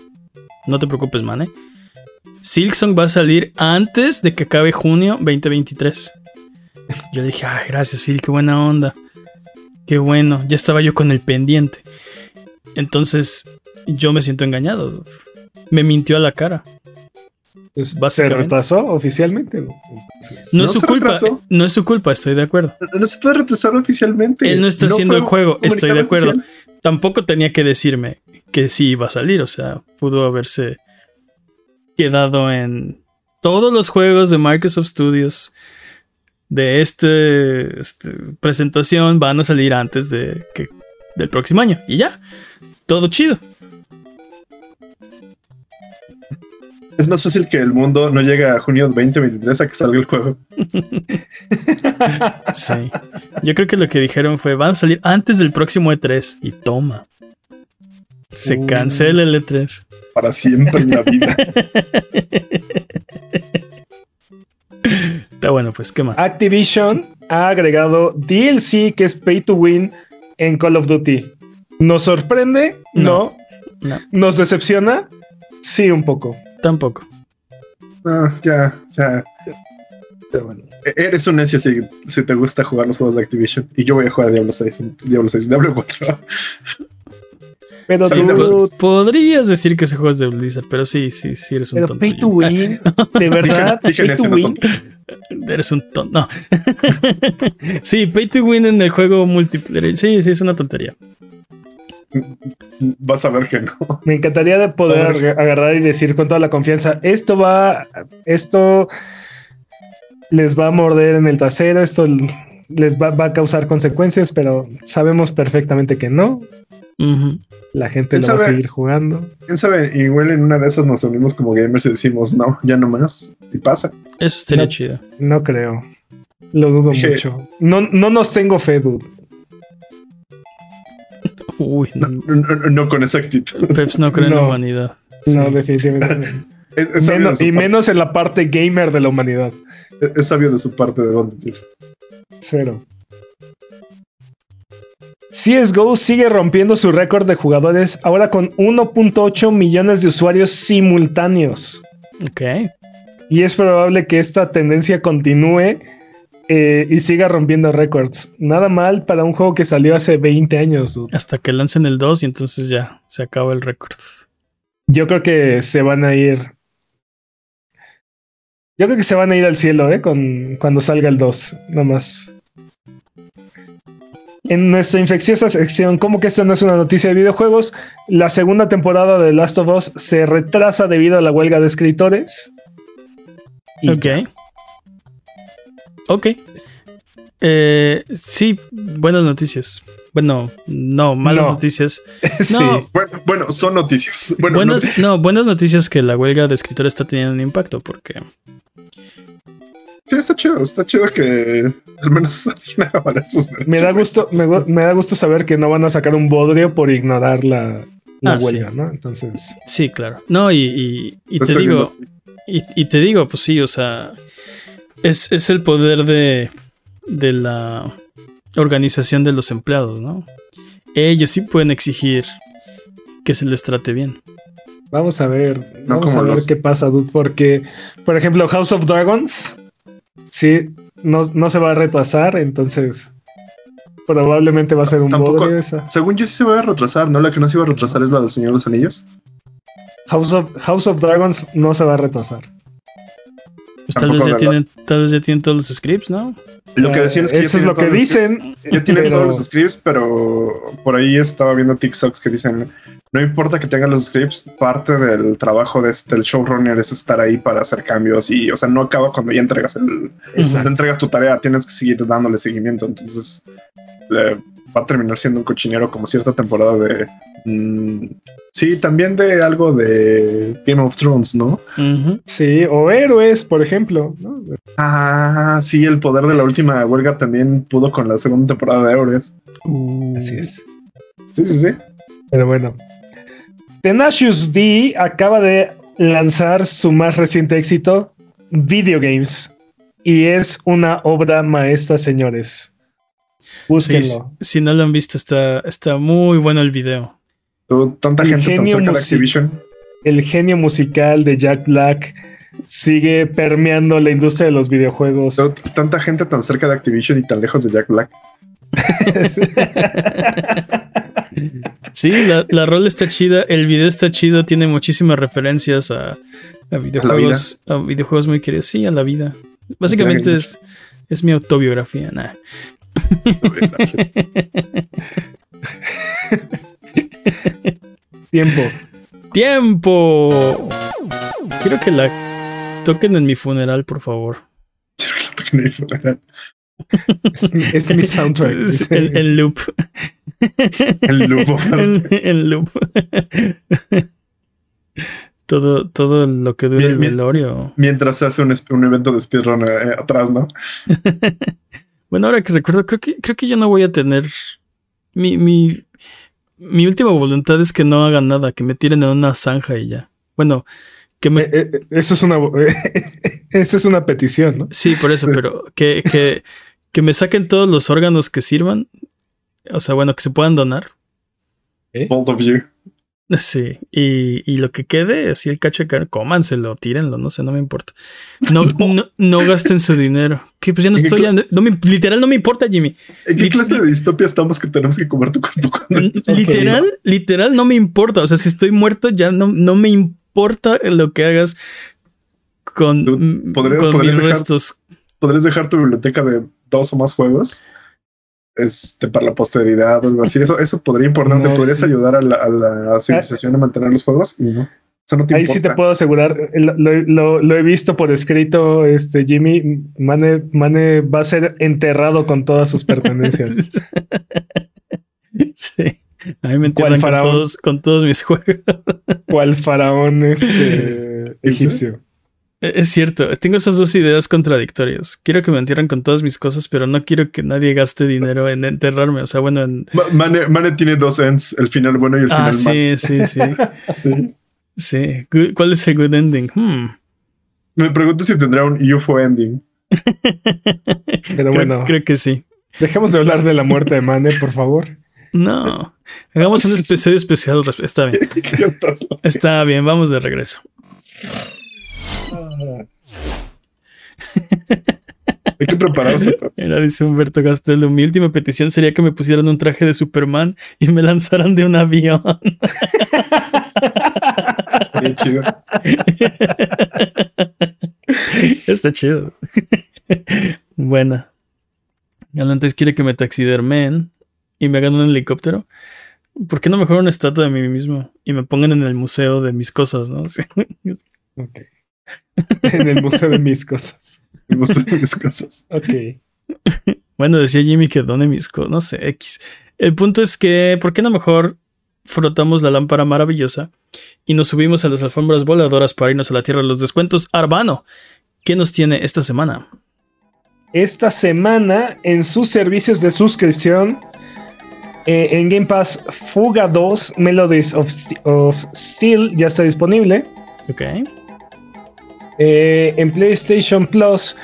Speaker 1: No te preocupes, Mane. Silksong va a salir antes de que acabe junio 2023. Yo dije, ay, gracias Phil, qué buena onda. Qué bueno, ya estaba yo con el pendiente. Entonces, yo me siento engañado. Me mintió a la cara.
Speaker 3: Pues, ¿Se retrasó oficialmente?
Speaker 1: No, es su culpa, no es su culpa, estoy de acuerdo.
Speaker 2: No, se puede retrasar oficialmente.
Speaker 1: Él no está haciendo el juego, estoy de acuerdo. Tampoco tenía que decirme que sí iba a salir, o sea, pudo haberse quedado en todos los juegos de Microsoft Studios de este, este, presentación van a salir antes de que del próximo año y ya todo chido
Speaker 2: es más fácil que el mundo no llegue a junio 2023 a que salga el juego.
Speaker 1: sí. Yo creo que lo que dijeron fue, van a salir antes del próximo E3. Y toma. Se cancela el E3.
Speaker 2: Para siempre en la vida.
Speaker 1: Está bueno, pues, ¿qué más?
Speaker 3: Activision ha agregado DLC que es pay to win en Call of Duty. ¿Nos sorprende? No. ¿Nos decepciona? Sí, un poco.
Speaker 1: Tampoco.
Speaker 2: No, ya, ya. E-, eres un necio si, si, te gusta jugar los juegos de Activision. Y yo voy a jugar Diablo 6, Diablo 6, Diablo 4.
Speaker 1: Pero podrías decir que ese juego es de Blizzard, pero sí, sí, sí eres un pero tonto.
Speaker 3: Pay to win, de verdad.
Speaker 2: Dije, pay to win.
Speaker 1: Eres un tonto. No. sí, pay to win en el juego multiplayer. Sí, sí, es una tontería.
Speaker 2: Vas a ver que no.
Speaker 3: Me encantaría de poder agarrar y decir con toda la confianza, esto va, esto les va a morder en el trasero, esto les va, va a causar consecuencias, pero sabemos perfectamente que no. La gente lo va a seguir jugando.
Speaker 2: Quién sabe, igual en una de esas nos unimos como gamers y decimos no, ya no más. Y pasa.
Speaker 1: Eso estaría chido.
Speaker 3: No creo. Lo dudo mucho. No, no nos tengo fe, dude.
Speaker 1: Uy,
Speaker 2: no, no, no con esa actitud.
Speaker 1: Peps no cree en la humanidad.
Speaker 3: No, sí. definitivamente. es, es menos, y menos en la parte gamer de la humanidad.
Speaker 2: Es, es sabio de su parte de dónde
Speaker 3: Cero. CSGO sigue rompiendo su récord de jugadores ahora con 1.8 millones de usuarios simultáneos.
Speaker 1: Ok.
Speaker 3: Y es probable que esta tendencia continúe eh, y siga rompiendo récords. Nada mal para un juego que salió hace 20 años. Dude.
Speaker 1: Hasta que lancen el 2 y entonces ya se acaba el récord.
Speaker 3: Yo creo que se van a ir. Yo creo que se van a ir al cielo, ¿eh? Con, cuando salga el 2. Nada más. En nuestra infecciosa sección, ¿cómo que esta no es una noticia de videojuegos? La segunda temporada de Last of Us se retrasa debido a la huelga de escritores.
Speaker 1: Y ok. Ya. Ok. Eh, sí, buenas noticias. Bueno, no, malas no. noticias.
Speaker 2: sí.
Speaker 1: No.
Speaker 2: Bueno, bueno, son noticias. Buenas
Speaker 1: buenas,
Speaker 2: noticias.
Speaker 1: No, buenas noticias que la huelga de escritores está teniendo un impacto porque.
Speaker 2: Sí, está chido, está chido que al menos alguien haga valer sus
Speaker 3: Me da gusto, me, me, da gusto saber que no van a sacar un bodrio por ignorar la, la ah, huelga, sí. ¿no? Entonces.
Speaker 1: Sí, claro. No, y, y, y te digo. Y, y, te digo, pues sí, o sea. Es, es el poder de, de la organización de los empleados, ¿no? Ellos sí pueden exigir que se les trate bien.
Speaker 3: Vamos a ver, no vamos a ver los... qué pasa, dude, porque, por ejemplo, House of Dragons, sí, no, no se va a retrasar, entonces probablemente va a ser un
Speaker 2: Tampoco,
Speaker 3: esa.
Speaker 2: Según yo sí se va a retrasar, ¿no? La que no se iba a retrasar es la del Señor de los Anillos.
Speaker 3: House of, House of Dragons no se va a retrasar.
Speaker 1: Pues tal vez, ya tienen, tal vez ya tienen todos los scripts, ¿no?
Speaker 2: Lo que decían es que
Speaker 3: Eso es lo que dicen.
Speaker 2: Ya tienen pero... todos los scripts, pero por ahí estaba viendo TikToks que dicen: no importa que tengan los scripts, parte del trabajo de este, del showrunner es estar ahí para hacer cambios y, o sea, no acaba cuando ya entregas el, entregas tu tarea, tienes que seguir dándole seguimiento. Entonces, le va a terminar siendo un cochinero como cierta temporada de. Mmm, sí, también de algo de Game of Thrones, ¿no?
Speaker 3: Uh -huh. Sí, o héroes, por ejemplo. ¿no?
Speaker 2: Ah, sí, el poder de la última huelga también pudo con la segunda temporada de héroes.
Speaker 3: Uh, Así es.
Speaker 2: Sí, sí, sí.
Speaker 3: Pero bueno. Tenacious D acaba de lanzar su más reciente éxito, Video Games. Y es una obra maestra, señores. Búsquenlo.
Speaker 1: Sí, si no lo han visto, está, está muy bueno el video.
Speaker 2: Tanta el gente tan cerca de Activision.
Speaker 3: El genio musical de Jack Black sigue permeando la industria de los videojuegos.
Speaker 2: Tanta gente tan cerca de Activision y tan lejos de Jack Black.
Speaker 1: sí, la, la rol está chida, el video está chido, tiene muchísimas referencias a, a videojuegos, a, a, videojuegos muy queridos. Sí, a la vida. Básicamente es, es mi autobiografía. Nah.
Speaker 3: Tiempo.
Speaker 1: Tiempo. Quiero que la toquen en mi funeral, por favor.
Speaker 2: Quiero que la toquen en mi funeral.
Speaker 3: es mi soundtrack.
Speaker 1: El, el loop.
Speaker 2: El loop.
Speaker 1: El, el loop. todo, todo lo que dure el velorio.
Speaker 2: Mientras se hace un, un evento de speedrun eh, atrás, ¿no?
Speaker 1: bueno, ahora que recuerdo, creo que, creo que yo no voy a tener. Mi, mi, mi última voluntad es que no hagan nada, que me tiren en una zanja y ya. Bueno, que me.
Speaker 3: Eh, eh, eso es una. eso es una petición, ¿no?
Speaker 1: Sí, por eso, pero que, que, que me saquen todos los órganos que sirvan. O sea, bueno, que se puedan donar.
Speaker 2: ¿Eh? Bold of you.
Speaker 1: Sí, y, y, lo que quede, así el cacho de carne, cómanselo, tírenlo, no sé, no me importa. No, no. no, no gasten su dinero. Que pues ya no estoy, ya, no me, literal no me importa, Jimmy.
Speaker 2: ¿En qué clase de distopia estamos que tenemos que comer tu cuerpo?
Speaker 1: Literal, okay. literal no me importa. O sea, si estoy muerto, ya no, no me importa lo que hagas con,
Speaker 2: ¿Podrías,
Speaker 1: con
Speaker 2: podrías
Speaker 1: mis
Speaker 2: dejar,
Speaker 1: restos.
Speaker 2: ¿Podrías dejar tu biblioteca de dos o más juegos? Este, para la posteridad o algo así. Eso, eso podría importante. No, ¿Podrías ayudar a la, a la civilización a mantener los juegos? Y no. Eso no te
Speaker 3: Ahí
Speaker 2: importa.
Speaker 3: sí te puedo asegurar, lo, lo, lo, he visto por escrito, este Jimmy, Mane, Mane va a ser enterrado con todas sus pertenencias.
Speaker 1: sí. A mí me entierran con todos, con todos mis juegos.
Speaker 3: ¿Cuál faraón este, egipcio?
Speaker 1: E, Es cierto, tengo esas dos ideas contradictorias. Quiero que me entierren con todas mis cosas, pero no quiero que nadie gaste dinero en enterrarme. O sea, bueno, en.
Speaker 2: Ma- Mane, Mane tiene dos ends, el final bueno y el
Speaker 1: Ah,
Speaker 2: final malo.
Speaker 1: sí, sí, sí.
Speaker 2: Sí.
Speaker 1: Sí. ¿Cuál es el good ending? Hmm.
Speaker 2: Me pregunto si tendrá un UFO ending.
Speaker 3: Pero
Speaker 1: Creo,
Speaker 3: bueno,
Speaker 1: creo que sí.
Speaker 3: dejemos de hablar de la muerte de Mane, por favor.
Speaker 1: No. Hagamos un episodio especial. Está bien.
Speaker 2: ¿Qué estás-
Speaker 1: Está bien, vamos de regreso.
Speaker 2: Hay que prepararse. pues.
Speaker 1: Mira, dice Humberto Castelo. Mi última petición sería que me pusieran un traje de Superman y me lanzaran de un avión.
Speaker 2: Qué chido.
Speaker 1: Está chido. Buena. Antes quiere que me taxidermen y me hagan un helicóptero. ¿Por qué no mejor una estatua de mí mismo y me pongan en el museo de mis cosas, no?
Speaker 3: En el museo de mis cosas.
Speaker 2: Me gustan mis cosas.
Speaker 3: Ok.
Speaker 1: Bueno, decía Jimmy que done mis cosas, no sé, X. El punto es que, ¿por qué no mejor frotamos la lámpara maravillosa y nos subimos a las alfombras voladoras para irnos a la tierra de los descuentos? Arbano, ¿qué nos tiene esta semana?
Speaker 3: Esta semana en sus servicios de suscripción eh, en Game Pass Fuga 2 Melodies of, St- of Steel ya está disponible.
Speaker 1: Ok.
Speaker 3: Eh, en PlayStation Plus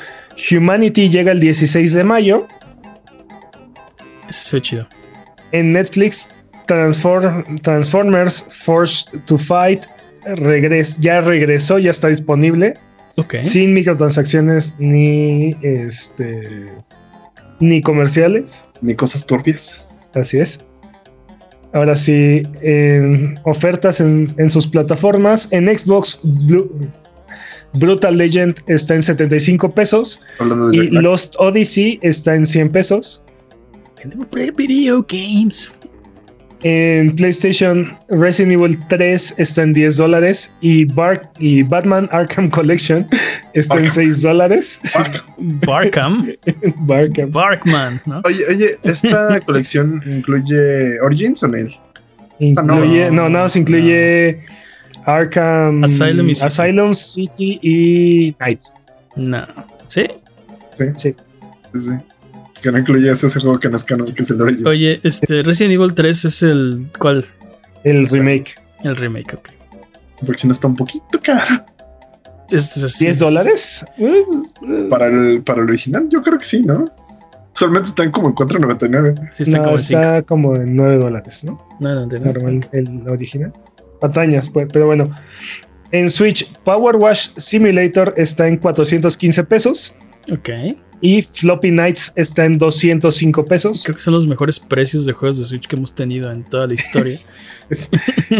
Speaker 3: Humanity llega el 16 de mayo.
Speaker 1: Se ve chido.
Speaker 3: En Netflix Transform- Transformers Forced to Fight regres- ya regresó, ya está disponible.
Speaker 1: Ok.
Speaker 3: Sin microtransacciones ni este ni comerciales.
Speaker 2: Ni cosas turbias.
Speaker 3: Así es. Ahora sí, en ofertas en, en sus plataformas. En Xbox, Blue- Brutal Legend está en 75 pesos y
Speaker 2: Jack Black.
Speaker 3: Lost Odyssey está en 100 pesos.
Speaker 1: I never play video games.
Speaker 3: En PlayStation, Resident Evil 3 está en 10 dólares y, Bar- y Batman Arkham Collection está en
Speaker 2: Arkham.
Speaker 3: 6 dólares.
Speaker 1: Barkham.
Speaker 3: Barkham.
Speaker 1: Barkman, ¿no?
Speaker 2: Oye, oye, ¿esta colección incluye Origins o Nail?
Speaker 3: Incluye, no, nada más incluye Arkham
Speaker 1: Asylum y City.
Speaker 3: Asylum City y Night.
Speaker 1: No. ¿Sí?
Speaker 3: Sí.
Speaker 2: Sí, sí. Que no incluye ese, juego que no es canon, que es el Origins.
Speaker 1: Oye, este Resident Evil 3 es el. ¿Cuál?
Speaker 3: El remake.
Speaker 1: El remake, ok.
Speaker 2: Porque si no está un poquito caro.
Speaker 1: Este es-
Speaker 3: ¿10 dólares?
Speaker 2: Para el, para el original, yo creo que sí, ¿no? Solamente están como en 4.99.
Speaker 1: Sí, está
Speaker 3: no,
Speaker 1: como en
Speaker 3: está como en 9 dólares, ¿no?
Speaker 1: No, no, entiendo.
Speaker 3: Normal, el original. Patañas, pues, pero bueno. En Switch, Power Wash Simulator está en 415 pesos
Speaker 1: Ok.
Speaker 3: y Floppy Nights está en 205 pesos.
Speaker 1: Creo que son los mejores precios de juegos de Switch que hemos tenido en toda la historia.
Speaker 3: Es,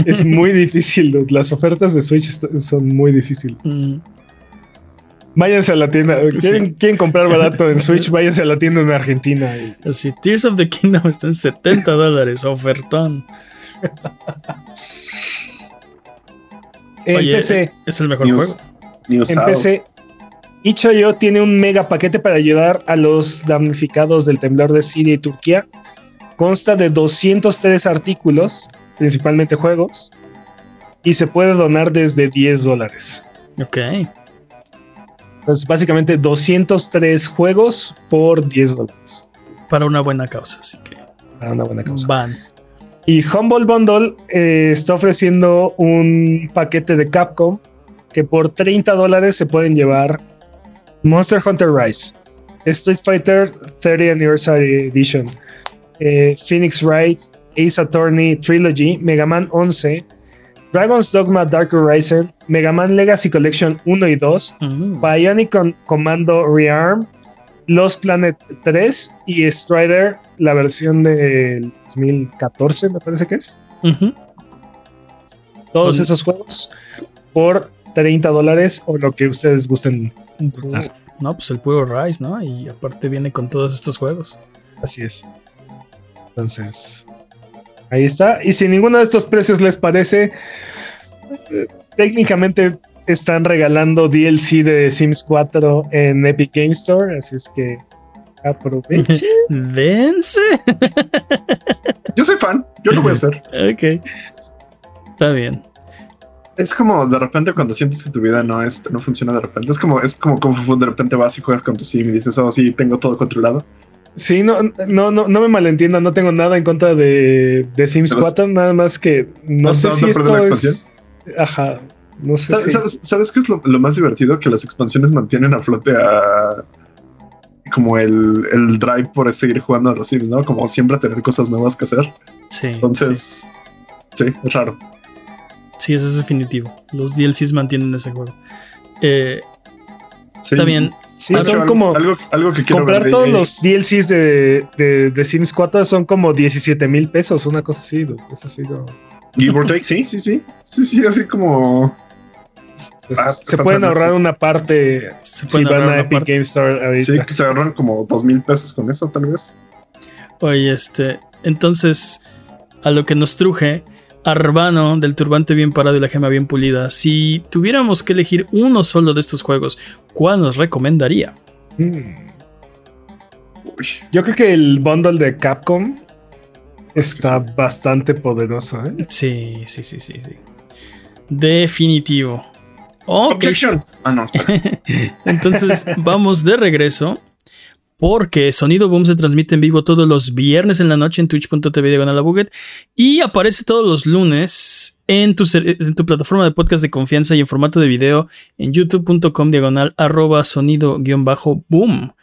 Speaker 3: es muy difícil, dude. las ofertas de Switch son muy difíciles.
Speaker 1: Mm,
Speaker 3: Váyanse a la tienda. ¿Quieren, quieren comprar barato en Switch? Váyanse a la tienda en Argentina.
Speaker 1: así, Tears of the Kingdom está en 70 dólares, ofertón.
Speaker 3: En
Speaker 1: Oye,
Speaker 3: PC,
Speaker 1: Es el mejor
Speaker 2: News.
Speaker 1: juego.
Speaker 2: News
Speaker 3: en. PC, itch.io tiene un mega paquete para ayudar a los damnificados del temblor de Siria y Turquía. Consta de 203 artículos, principalmente juegos, y se puede donar desde 10 dólares.
Speaker 1: Ok.
Speaker 3: Entonces, básicamente 203 juegos por 10 dólares.
Speaker 1: Para una buena causa, así que
Speaker 3: Para una buena causa.
Speaker 1: van.
Speaker 3: Y Humble Bundle eh, está ofreciendo un paquete de Capcom que por 30 dólares se pueden llevar Monster Hunter Rise, Street Fighter 30 Anniversary Edition, eh, Phoenix Wright, Ace Attorney Trilogy, Mega Man 11, Dragon's Dogma Dark Horizon, Mega Man Legacy Collection 1 y 2,
Speaker 1: Mm,
Speaker 3: Bionic Commando Rearm, Lost Planet 3 y Strider, la versión del 2014, me parece que es. Todos esos juegos por 30 dólares o lo que ustedes gusten. donar.
Speaker 1: No, pues el puro Rise, ¿no? Y aparte viene con todos estos juegos.
Speaker 3: Así es. Entonces, ahí está. Y si ninguno de estos precios les parece, eh, técnicamente están regalando DLC de Sims 4 en Epic Game Store, así es que aprovechen.
Speaker 1: Dense.
Speaker 2: Yo soy fan, yo lo voy a hacer.
Speaker 1: Ok. Está bien.
Speaker 2: Es como de repente cuando sientes que tu vida no, es, no funciona de repente. Es como, es como como de repente vas y juegas con tu sim y dices, oh, sí, tengo todo controlado.
Speaker 3: Sí, no, no, no, no me malentienda, no tengo nada en contra de, de Sims 4, nada más que no, sé si esto es... Ajá, no sé.
Speaker 2: ¿Sabes, ¿sabes, qué es lo, más divertido? Que las expansiones mantienen a flote a como el, el, drive por seguir jugando a los Sims, ¿no? Como siempre tener cosas nuevas que hacer.
Speaker 1: Sí.
Speaker 2: Entonces, sí, es raro.
Speaker 1: Sí, eso es definitivo. Los DLCs mantienen ese juego. Eh, Está bien.
Speaker 3: Sí, son como algo, algo que quiero comprar todos los DLCs de, de, de, Sims 4 son como 17 mil pesos, una cosa así. Eso ha sido.
Speaker 2: Give or take, sí, sí, sí. Sí, sí, así como.
Speaker 3: Se, ah, pueden ahorrar una parte se si van a Epic Game Store
Speaker 2: Sí, que se ahorran como dos mil pesos con eso, tal vez.
Speaker 1: Oye, este. Entonces, a lo que nos truje, Arbano del turbante bien parado y la gema bien pulida. Si tuviéramos que elegir uno solo de estos juegos, ¿cuál nos recomendaría? Hmm.
Speaker 3: Yo creo que el bundle de Capcom está bastante poderoso. ¿eh?
Speaker 1: Sí, sí, sí, sí, sí. Definitivo.
Speaker 2: Ah, no,
Speaker 1: Entonces vamos de regreso porque Sonido Boom se transmite en vivo todos los viernes en la noche en twitch.tv diagonal y aparece todos los lunes en tu, en tu, plataforma de podcast de confianza y en formato de video en youtube.com diagonal arroba sonido guion bajo boom.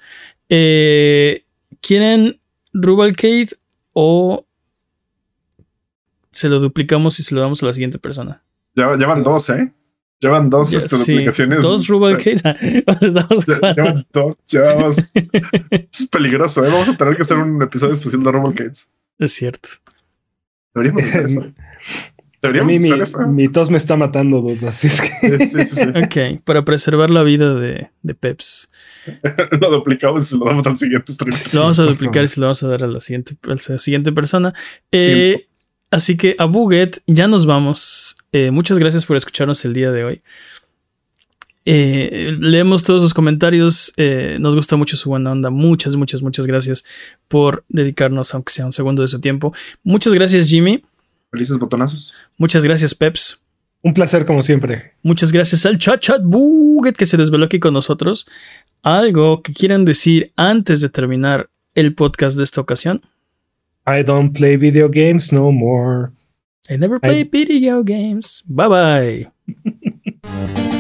Speaker 1: Eh, ¿Quieren Rubalcade o se lo duplicamos y se lo damos a la siguiente persona?
Speaker 2: Ya, llevan dos, ¿eh? Llevan dos este, duplicaciones.
Speaker 1: Dos Rubal Case.
Speaker 2: llevan dos. Llevamos. es peligroso, ¿eh? Vamos a tener que hacer un episodio especial de Rubal Case.
Speaker 1: Es cierto.
Speaker 2: Deberíamos hacer eso.
Speaker 3: Deberíamos mi, hacer eso. Mi tos me está matando, Así es que.
Speaker 1: Sí, sí, sí, ok, para preservar la vida de, de Peps.
Speaker 2: lo duplicamos y se lo damos al siguiente stream.
Speaker 1: Lo vamos a duplicar y se lo vamos a dar a la siguiente, a la siguiente persona. Eh, Así que a Buget ya nos vamos. Eh, muchas gracias por escucharnos el día de hoy. Eh, leemos todos sus comentarios. Eh, nos gusta mucho su buena onda. Muchas, muchas, muchas gracias por dedicarnos, aunque sea un segundo de su tiempo. Muchas gracias, Jimmy.
Speaker 2: Felices botonazos.
Speaker 1: Muchas gracias, Peps.
Speaker 3: Un placer, como siempre.
Speaker 1: Muchas gracias al chat chat Buget que se desveló aquí con nosotros. ¿Algo que quieran decir antes de terminar el podcast de esta ocasión?
Speaker 3: I don't play video games no more.
Speaker 1: I never play I... video games. Bye bye.